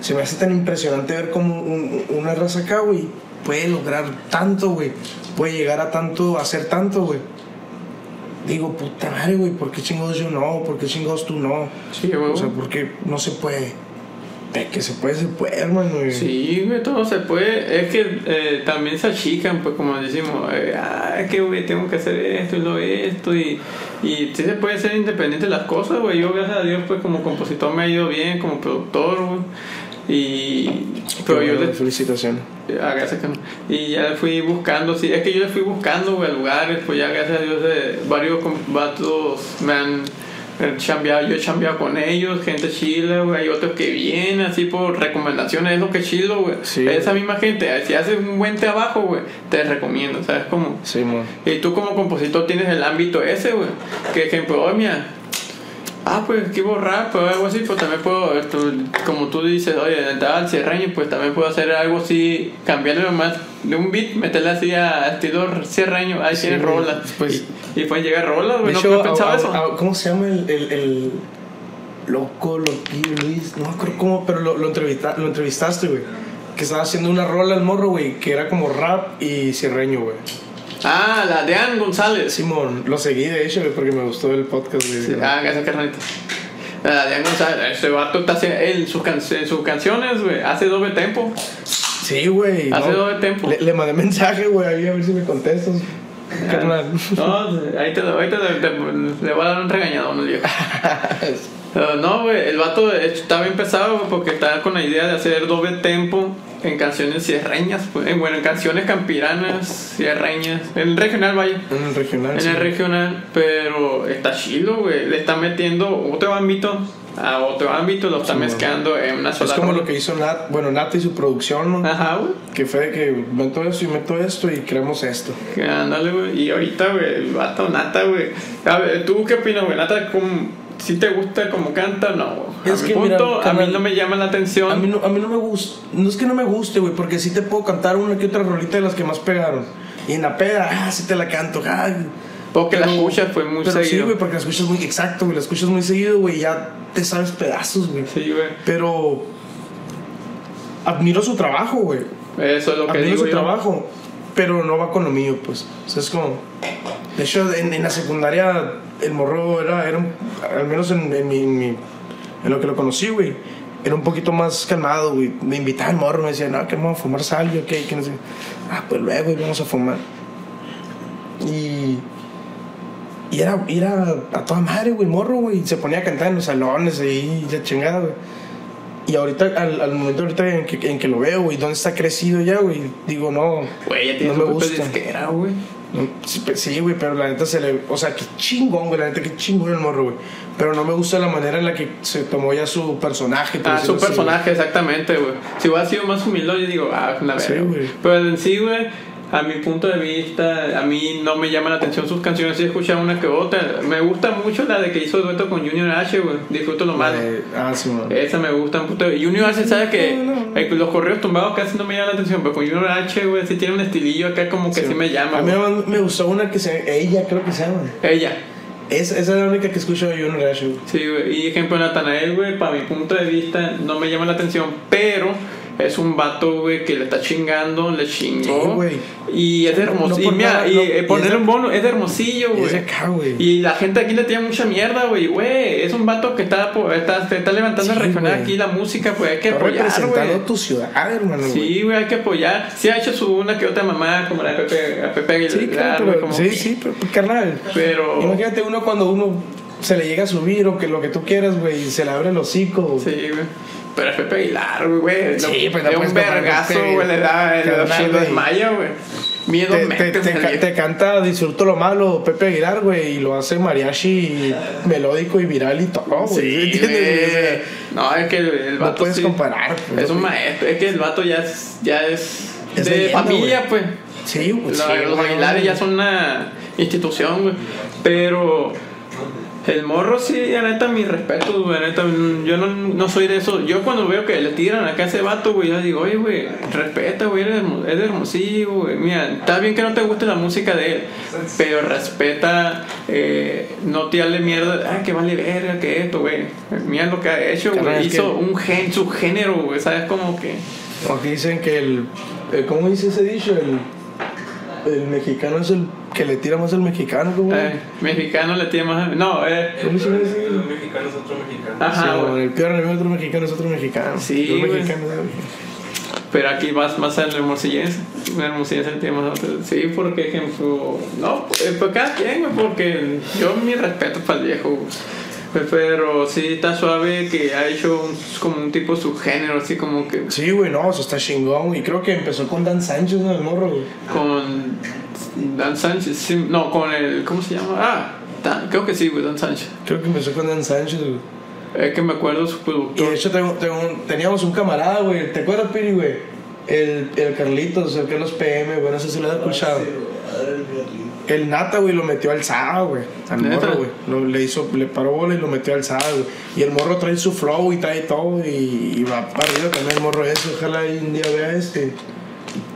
se me hace tan impresionante ver cómo un- una raza acá, güey, puede lograr tanto, güey. Puede llegar a tanto, a hacer tanto, güey. Digo, puta madre, güey, ¿por qué chingados yo no? ¿Por qué chingados tú no? Sí, güey. O sea, porque no se puede. De que se puede, se puede, hermano. güey. Sí, güey, todo se puede. Es que eh, también se achican, pues, como decimos, eh, ah, es que, güey, tengo que hacer esto y lo esto. Y, y sí se puede ser independiente de las cosas, güey. Yo, gracias a Dios, pues, como compositor me ha ido bien, como productor, güey. Y. Pero Qué yo le, Felicitaciones. Ah, gracias. Y ya fui buscando, sí, es que yo le fui buscando, güey, lugares, pues ya gracias a Dios eh, varios vatos me han chambeado, yo he chambeado con ellos, gente chila, güey, hay otros que vienen así por recomendaciones, es lo que es chilo, güey. Sí. Esa misma gente, eh, si haces un buen trabajo, güey, te recomiendo, ¿sabes cómo? Sí, man. Y tú como compositor tienes el ámbito ese, güey. Que ejemplo, oye, mira, ah, pues quiero rap o algo así, pues también puedo, como tú dices, oye, entrar al cierreño, pues también puedo hacer algo así, cambiarle más de un beat, meterle así a estilo cierreño, ahí Sí, tienes güey, rolas. pues- y, y pueden llegar rolas, güey, De no hecho, pensaba a- eso. a- ¿cómo se llama el, el, el loco, loquillo, Luis? No me acuerdo cómo, pero lo, lo, entrevista- lo entrevistaste, güey. Que estaba haciendo una rola al morro, güey, que era como rap y cierreño, güey. Ah, la de Ann González. Simón, lo seguí de hecho, porque me gustó el podcast, güey. Sí, ah, gracias, carnalito. La de Ann González, este vato está haciendo, en sus, can- en sus canciones, güey, hace doble tempo. Sí, güey. Hace no. doble tempo. Le, le mandé mensaje, güey, ahí a ver si me contestas. Carnal. No, ahí te, ahorita te- te- le voy a dar un regañadón al viejo. No, güey, el vato está bien pesado porque está con la idea de hacer doble tempo en canciones cierreñas, pues, en- bueno, en canciones campiranas, cierreñas, en el regional, vaya. En el regional. En sí. el regional, pero está chido, güey. Le está metiendo otro ámbito a otro ámbito, lo está Sí, mezclando en una sola Es como lo que hizo Nat, bueno, Nat y su producción, ¿no? Ajá, güey. Que fue de que meto esto y meto esto y creamos esto. Que Ándale, güey. Y ahorita, güey, el vato Nata, güey. A ver, ¿tú qué opinas, güey? Nata, ¿cómo- si te gusta como canta? No. A Es mi que, punto, mira, a mí no me llama la atención. A mí no, a mí no me gusta, no es que no me guste, güey, porque sí te puedo cantar una que otra rolita de las que más pegaron. Y en la peda, ah, sí te la canto, ah. Porque la Pero- escuchas fue muy pero Sí, güey, porque la escuchas muy exacto, güey. La escuchas muy seguido, güey. Ya te sabes pedazos, güey. Sí, güey. Pero. Admiro su trabajo, güey. Eso es lo que Admiro digo su yo. trabajo. Pero no va con lo mío, pues. O sea, es como. De hecho, en, en la secundaria, el morro era. era un- al menos en, en mi, en mi- En lo que lo conocí, güey. Era un poquito más calmado, güey. Me invitaba al morro, me decía, no, que vamos a fumar sal, yo, ¿qué? Que no sé. Ah, pues luego, güey, vamos a fumar. Y. Y era, era a toda madre, güey, el morro, güey. Se ponía a cantar en los salones y la chingada, güey. Y ahorita, al, al momento ahorita en que, en que lo veo, güey, ¿dónde está crecido ya, güey? Digo, no. Güey, ya tiene no me gusta. disquera, güey. Sí, Sí, güey, pero la neta se le. O sea, qué chingón, güey, la neta, qué chingón el morro, güey. Pero no me gusta la manera en la que se tomó ya su personaje. Ah, su así, personaje, exactamente, güey. Si hubiera sido más humilde, yo digo, ah, una Sí, verga. güey. Pero en sí, güey, a mi punto de vista, a mí no me llama la atención sus canciones. Sí he escuchado una que otra. Me gusta mucho la de que hizo dueto con Junior H, güey. Disfruto lo malo. Eh, ah, sí. Esa me gusta un puto. Y Junior H, ¿sabes que Los correos tumbados casi no me llaman la atención, pero con Junior H, güey, sí tiene un estilillo acá como que sí, me llama. A mí me gustó una que se. Ella, creo que se llama. Ella. Es, esa es la única que escucho en Reacho, güey. Sí, güey. Y ejemplo, Natanael, güey, para mi punto de vista, no me llama la atención, pero es un vato, güey, que le está chingando, le chingó. Sí. Y es de hermosillo. no y por mira, nada, y y ponerle un bono, es de hermosillo, güey. Y la gente aquí le tiene mucha mierda, güey. Güey, es un vato que está, está, está levantando Sí, regional aquí la música, pues hay que Está apoyar, representando tu ciudad, hermano. Sí, güey, hay que apoyar. Sí ha hecho su una que otra mamá, como la Pepe, a Pepe Aguilar, Sí, claro, pero, como sí, sí, pero, carnal. Pero... Imagínate uno cuando uno se le llega a subir o que lo que tú quieras, güey, se le abre el hocico. Sí, güey. Pero es Pepe Aguilar, güey. Sí, Lo- pues no de un vergazo, Pepe güey, le da el Carnal, lo güey. Miedo Te, te, te, canta Disfruto lo malo Pepe Aguilar, güey, y lo hace mariachi melódico y viral y todo, güey. Sí, ¿entiendes, güey? No, es que el, el No vato puedes sí comparar, pues, Es un maestro. Es que el vato ya es, ya es, Es de familia, güey. pues. Sí, güey. Los, sí, los. Aguilares ya son una institución, güey. Pero el morro sí, la neta, mis respetos, güey. la neta, yo no, no soy de eso. Yo cuando veo que le tiran acá a ese vato, güey, yo digo, oye, güey, respeta, güey, eres hermo- es de hermosillo, güey. Mira, está bien que no te guste la música de él, pero respeta, eh, no te hable mierda, ah, que vale verga, que esto, güey. Mira lo que ha hecho, güey. Hizo que- un gen, su género, güey, ¿sabes? Como que. Porque dicen que el. eh, ¿Cómo dice ese dicho? El, el mexicano es el que le tira más al mexicano, ¿cómo? eh, mexicano le tiene más. No, eh. ¿Cómo se dice? Un mexicano es otro mexicano. Ajá, Sí, güey. güey, el peor enemigo de otro mexicano es otro mexicano. Sí, güey. güey. Pero aquí vas más al hermosillense. El hermosillense le tiene más otro. Sí, porque ejemplo. No, eh, pues cada quien, güey, porque yo mi respeto para el viejo. güey. Pero sí está suave que ha hecho un- como un tipo subgénero, así como que Sí, güey, no, eso está chingón, güey. Creo que empezó con Dan Sánchez, ¿no? El morro, güey. con Dan Sánchez. sí, no, con el. ¿Cómo se llama? Ah, Dan- creo que sí, güey, Dan Sánchez. Creo que empezó con Dan Sánchez, güey. Es que me acuerdo su Y de productor. hecho tengo, tengo un- teníamos un camarada, güey. ¿Te acuerdas, Piri, güey? El, el Carlitos, el Carlos PM, güey. No sé si lo has escuchado. El Nata, güey, lo metió al SAA, güey. Al morro, güey. Le hizo, le paró bola y lo metió al SAA, güey. Y el morro trae su flow y trae todo. Y, y va para arriba también el morro ese. Ojalá un día vea este.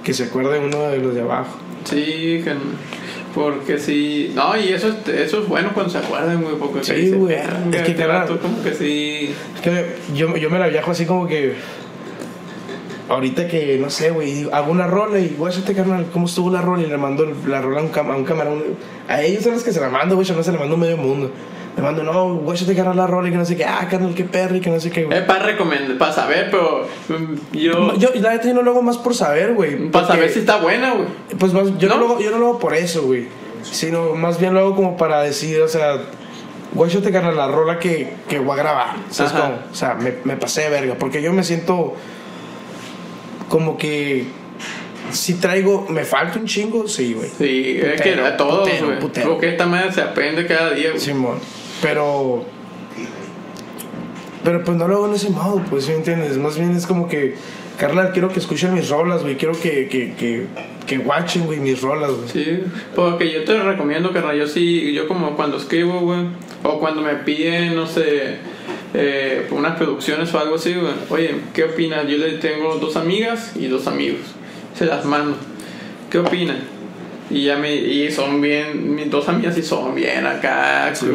Que se acuerde uno de los de abajo. Sí, que porque sí. No, y eso, es- eso es bueno cuando se acuerdan, güey. Porque Sí, güey, "Verga, es que este carnal- vato como que sí. Es que yo, yo me la viajo así como que. Ahorita que, no sé, güey, hago una rola y, güey, este carnal, ¿cómo estuvo la rola? Y le mando la rola a un, cam- a un camarón. A ellos son los que se la mando, güey, yo no se la mando medio mundo. Le mando, no, güey, este carnal la rola y que no sé qué, ah, carnal, qué perro y que no sé qué, güey. Es para recomendar, para saber, pero mm, yo. Yo, la neta, yo no lo hago más por saber, güey. para saber si está buena, güey. Pues más, yo no, ¿No? lo hago, yo no lo hago por eso, güey. Sino más bien lo hago como para decir, o sea, güey, yo te carnal la rola que, que voy a grabar. ¿Sabes cómo? O sea, me, me pasé de verga. Porque yo me siento como que si traigo, me falta un chingo, sí, güey. Sí, es que a todos, güey. Porque esta madre se aprende cada día, güey. Simón. Pero. Pero pues no lo hago en ese modo, pues, ¿sí me entiendes? Más bien es como que, carnal, quiero que escuchen mis rolas, güey. Quiero que, que, que, que watchen, güey, mis rolas, güey. Sí, porque yo te recomiendo, que yo sí, yo como cuando escribo, güey, o cuando me piden, no sé, eh, unas producciones o algo así, oye, ¿qué opinas? Yo le tengo dos amigas y dos amigos, se las mando. ¿Qué opinan? Y ya me, y son bien, mis dos amigas sí son bien acá, Sí,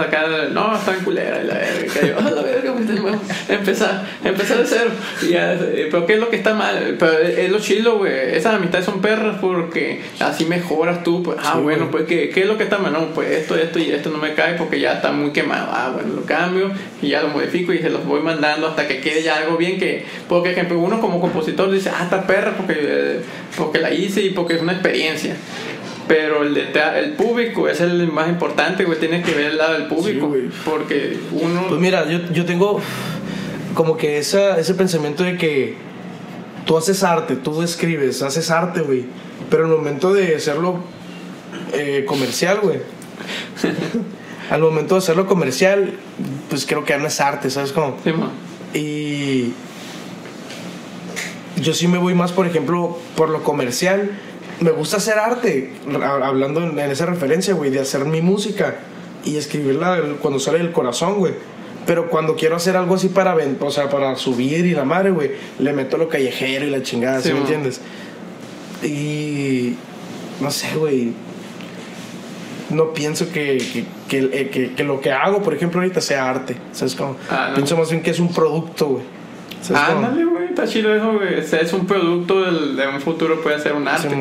acá, no, están culeras, la verga, yo, "Ah, [laughs] la verga, pues, tenemos- empezar, empezar de cero. Y ya, eh, pero ¿qué es lo que está mal? Pero es lo chido, güey, esas amistades son perras porque así mejoras tú, pues, ah, Sí, bueno, pues, ¿qué, ¿qué es lo que está mal? No, pues esto, esto y esto no me cae porque ya está muy quemado, ah, bueno, lo cambio y ya lo modifico y se los voy mandando hasta que quede ya algo bien que, porque, por ejemplo, uno como compositor dice, ah, está perra porque, eh, porque la hice y porque es una experiencia. Pero el, de te- el público es el más importante, güey. Tienes que ver el lado del público. güey. porque uno. Pues mira, yo, yo tengo como que esa, ese pensamiento de que tú haces arte, tú escribes, haces arte, güey. Pero al momento de hacerlo eh, comercial, güey. [laughs] al momento de hacerlo comercial, pues creo que ya no es arte, ¿sabes cómo? Sí, man. Y yo sí me voy más, por ejemplo, por lo comercial. Me gusta hacer arte, ha- hablando en, esa referencia, güey, de hacer mi música y escribirla cuando sale del corazón, güey. Pero cuando quiero hacer algo así para, o sea, para subir y la madre, güey, le meto lo callejero y la chingada, ¿sí, Sí, me entiendes? Y no sé, güey. No pienso que, que, que, eh, que- que lo que hago, por ejemplo, ahorita sea arte. ¿Sabes cómo? Ah, no. Pienso más bien que es un producto, güey. ¿Sabes cómo? Güey. Está chido eso, güey. O sea, es un producto del- de un futuro, puede ser un arte. Sí,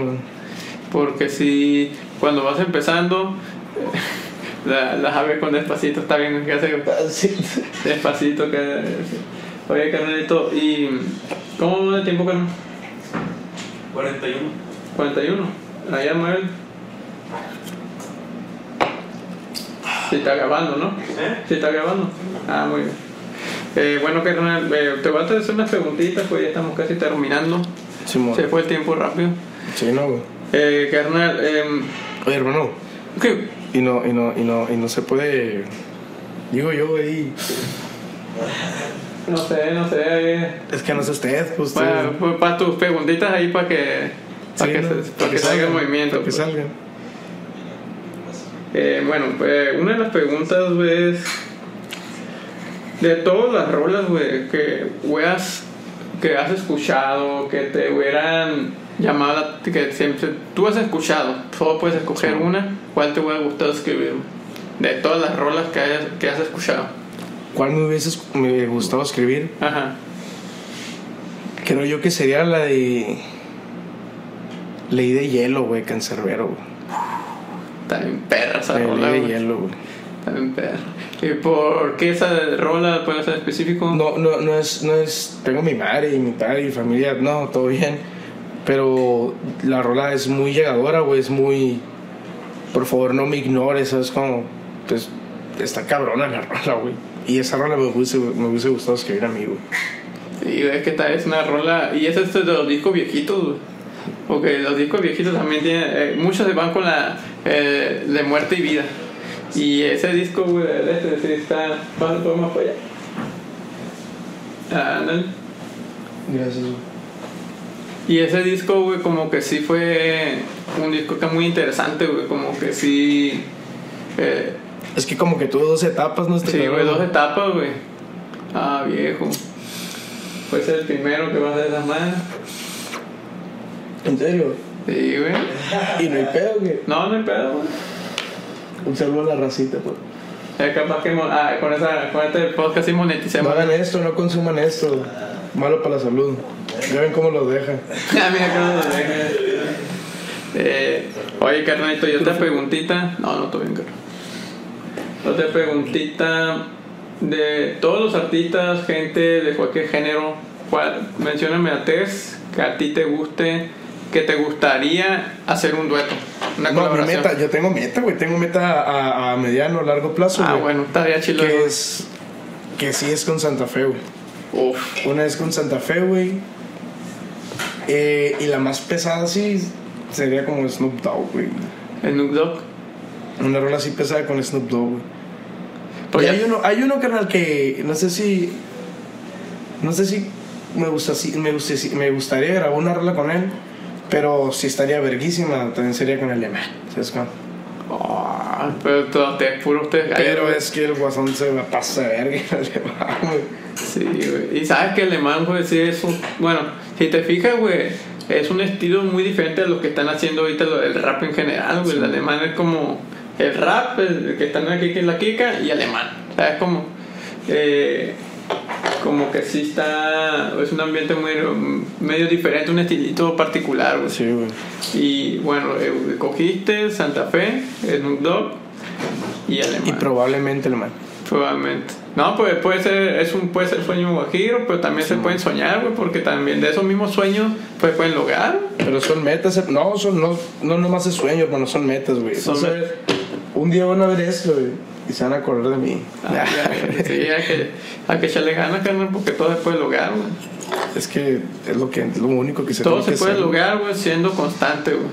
porque si cuando vas empezando, [laughs] la, la Javier con despacito está bien. que hace despacito. Que, oye, carnalito. ¿Y cómo va de tiempo, carnal? 41. 41. Allá, Manuel. Sí, está grabando, ¿no? ¿Eh? Sí, está grabando. Ah, muy bien. Eh, bueno, carnal, eh, te voy a hacer unas preguntitas, pues ya estamos casi terminando. Se fue el tiempo rápido. Sí, no, güey. Eh, carnal, em, Oye, hermano. ¿qué? Y no, y no, y no, y no se puede. Digo yo, güey. No sé, no sé. eh. Es que no es usted, pues. Bueno, pues, para tus preguntitas ahí para que, para Sí, que, para que salga el movimiento. Para que pues. salgan. Eh, bueno, pues, una de las preguntas, es de todas las rolas, güey, que weas, que has escuchado, que te hubieran llamado, la- que siempre tú has escuchado, solo puedes escoger una, ¿cuál te hubiera gustado escribir? De todas las rolas que, hayas, que has escuchado. ¿Cuál me hubiese me gustado escribir? Ajá. Creo yo que sería la de. Ley de hielo, güey, cancerbero, güey. Bien perra esa La rola, Ley de hielo, güey. ¿Y por qué esa rola puede ser específico? No, no, no es, no es. Tengo mi madre y mi padre y mi familia, no, todo bien. Pero la rola es muy llegadora, güey, es muy. Por favor, no me ignores, ¿sabes? Como. Pues está cabrona la rola, güey. Y esa rola me hubiese, me hubiese gustado escribir a mí, güey. Y es que esta es una rola. Y esa es de los discos viejitos, güey. Porque los discos viejitos también tienen. eh, muchos se van con la. eh, de muerte y vida. Y ese disco, güey, de este, sí está. Pasa todo más para allá. Ah, Ándale. Gracias, güey. Y ese disco, güey, como que sí fue un disco que muy interesante, güey. Como que sí. eh, Es que como que tuve dos etapas, ¿no? Este sí, güey, dos etapas, güey. Ah, viejo. Ser el primero que va a hacer esa madre. ¿En serio? Sí, güey. [laughs] Y no hay pedo, güey. No, no hay pedo, güey. Un saludo a la racita, pues. Es capaz que ah, con, esa, con este podcast sí No moneticemos. hagan esto, no consuman esto. Malo para la salud. Ya ven cómo lo dejan. [laughs] Ah, mira cómo lo deja. Eh, oye, carnalito, y otra preguntita. No, no, todo bien, carnal. Otra preguntita. De todos los artistas, gente de cualquier género, ¿cuál, mencióname a tres que a ti te guste, que te gustaría hacer un dueto, una No, mi meta, yo tengo meta, güey. Tengo meta a, a mediano, largo plazo, Ah, bueno, estaría chido. Que es. Que sí es con Santa Fe, güey. Una es con Santa Fe, güey. Eh, y la más pesada, sí, sería como Snoop Dogg, güey. Snoop Dogg. Una rola así pesada con Snoop Dogg, güey. Pues hay uno, hay uno, carnal, que no sé si. No sé si me, gusta, si, me, gusta, si me gustaría grabar una rola con él, pero si estaría verguísima, también sería con el Alemán. ¿Sabes cómo? Ah, pero todo puro usted. Pero es que el guasón se me pasa de verga el Alemán, güey. Sí, güey. Y sabes que el alemán, güey, sí es un... Bueno, si te fijas, güey, es un estilo muy diferente a lo que están haciendo ahorita el rap en general, güey. El alemán es como el rap, el que están aquí en la Kika y alemán. O sea, es como, eh, como que sí está, es un ambiente muy medio diferente, un estilito particular, güey. Sí, güey. Y bueno, eh, cogiste Santa Fe, Snoop Dogg y alemán. Y probablemente, hermano. Probablemente. No, pues puede ser, es un, puede ser sueño guajiro, pero también se pueden soñar, güey, porque también de esos mismos sueños pues pueden lograr. Pero son metas, no, son, no, no nomás es sueño, hermano, son metas, güey. Son ver, un día van a ver esto, güey, y se van a acordar de mí. Ah, ya, sí, hay que, hay que echarle ganas, carnal, porque todo se puede lograr, güey. Es que es lo, que, lo único que se Todo se que puede hacer. lograr, güey, siendo constante, güey.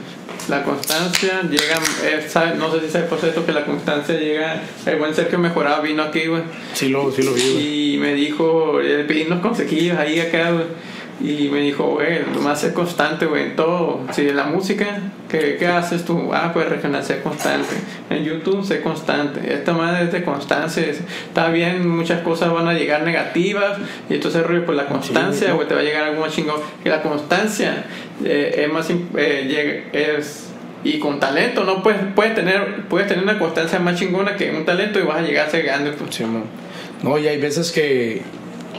La constancia llega, eh, sabe- no sé si sabes por cierto que la constancia llega, el buen Sergio Mejorado vino aquí, güey. Sí lo, sí lo vi, güey. Y me dijo, le pedí unos consejillos ahí acá, güey. Y me dijo, güey, nomás ser constante, güey, en todo. Si en la música, ¿qué, ¿qué haces tú? Ah, pues regional, ser constante. En YouTube, ser constante. Esta madre es de constancia. es- Está bien, muchas cosas van a llegar negativas. Y entonces, rollo, pues la constancia, güey, te va a llegar algo más chingón. Y la constancia eh, es más, eh, es y con talento, ¿no? Puedes, puedes, tener, puedes tener una constancia más chingona que un talento y vas a llegar a ser grande, pues. Sí. No, y hay veces que,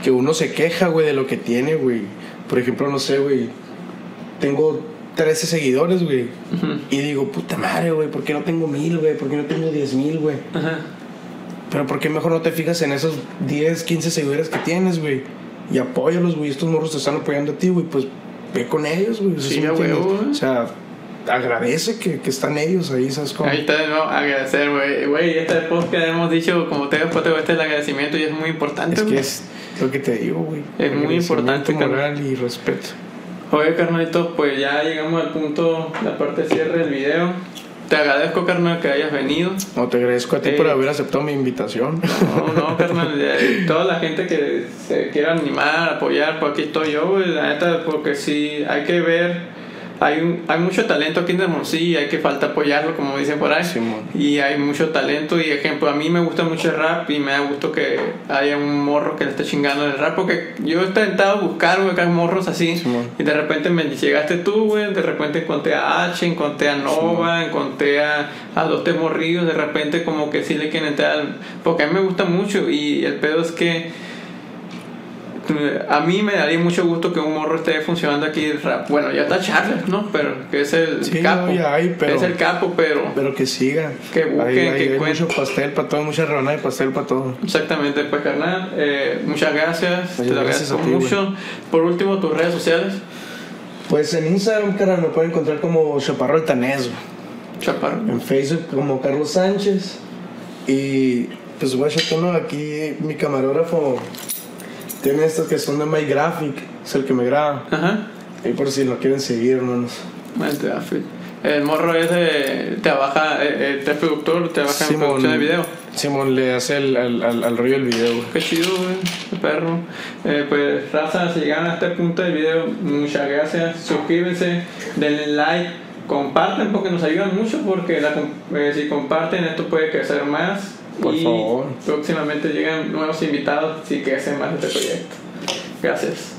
que uno se queja, güey, de lo que tiene, güey. Por ejemplo, no sé, güey. Tengo 13 seguidores, güey. Ujú. Y digo, puta madre, güey, ¿por qué no tengo mil, güey? ¿Por qué no tengo 10 mil, güey? Ajá. Pero ¿por qué mejor no te fijas en esos 10, 15 seguidores que tienes, güey? Y apóyalos, güey. Estos morros te están apoyando a ti, güey. Pues ve con ellos, güey. O sea, Sí, huevo, güey. O sea, agradece que, que están ellos ahí, ¿sabes cómo? Ahí está de nuevo, agradecer, güey. Güey, este podcast hemos dicho, como te después este es el agradecimiento y es muy importante, Es güey. que es lo que te digo, güey. Es muy importante, moral y respeto. Oye, carnalito, pues ya llegamos al punto, la parte de cierre del video. Te agradezco, carnal, que hayas venido. No, te agradezco a ti Eh. por haber aceptado mi invitación. No, no, [laughs] carnal. eh, Toda la gente que se quiera animar, apoyar, pues aquí estoy yo, güey. La neta, porque sí, hay que ver. Hay, un, hay mucho talento aquí en Hermosillo y hay que falta apoyarlo, como dicen por ahí. Y hay mucho talento y ejemplo, a mí me gusta mucho el rap y me da gusto que haya un morro que le esté chingando en el rap porque yo he intentado buscar, güey, morros así y de repente me llegaste tú, güey, de repente encontré a H, encontré a Nova, encontré a, a dos tres morrillos, de repente como que sí le quieren entrar, porque a mí me gusta mucho y el pedo es que a mí me daría mucho gusto que un morro esté funcionando aquí rap. Bueno, ya está Charles, ¿no? Pero que es el Sí, capo. no, hay, pero- Es el capo, pero... Pero que siga. Que busquen, Hay- hay- que hay cuenten. mucho pastel para todo, mucha rebanada de pastel para todo. Exactamente, pues carnal, eh, muchas gracias, te lo gracias agradezco a ti, mucho. Por último, tus redes sociales, Pues en Instagram, cara, me pueden encontrar como Chaparro Altanés, güey. Chaparro. En Facebook como Carlos Sánchez. Y pues guacha, tengo aquí mi camarógrafo. Tiene estos que son de My Graphic, es el que me graba. Ajá. Ahí por si lo quieren seguir, hermanos. El morro ese trabaja, eh, eh, es productor, trabaja en producción de video. Simón le hace el, al, al, al rollo del video, güey. Qué chido, güey, qué perro. Eh, pues, raza, si llegan a este punto del video, muchas gracias. Suscríbanse, denle like, compartan porque nos ayudan mucho. Porque la eh, si comparten, esto puede crecer más. Por y favor. próximamente llegan nuevos invitados y crece más este proyecto. Gracias.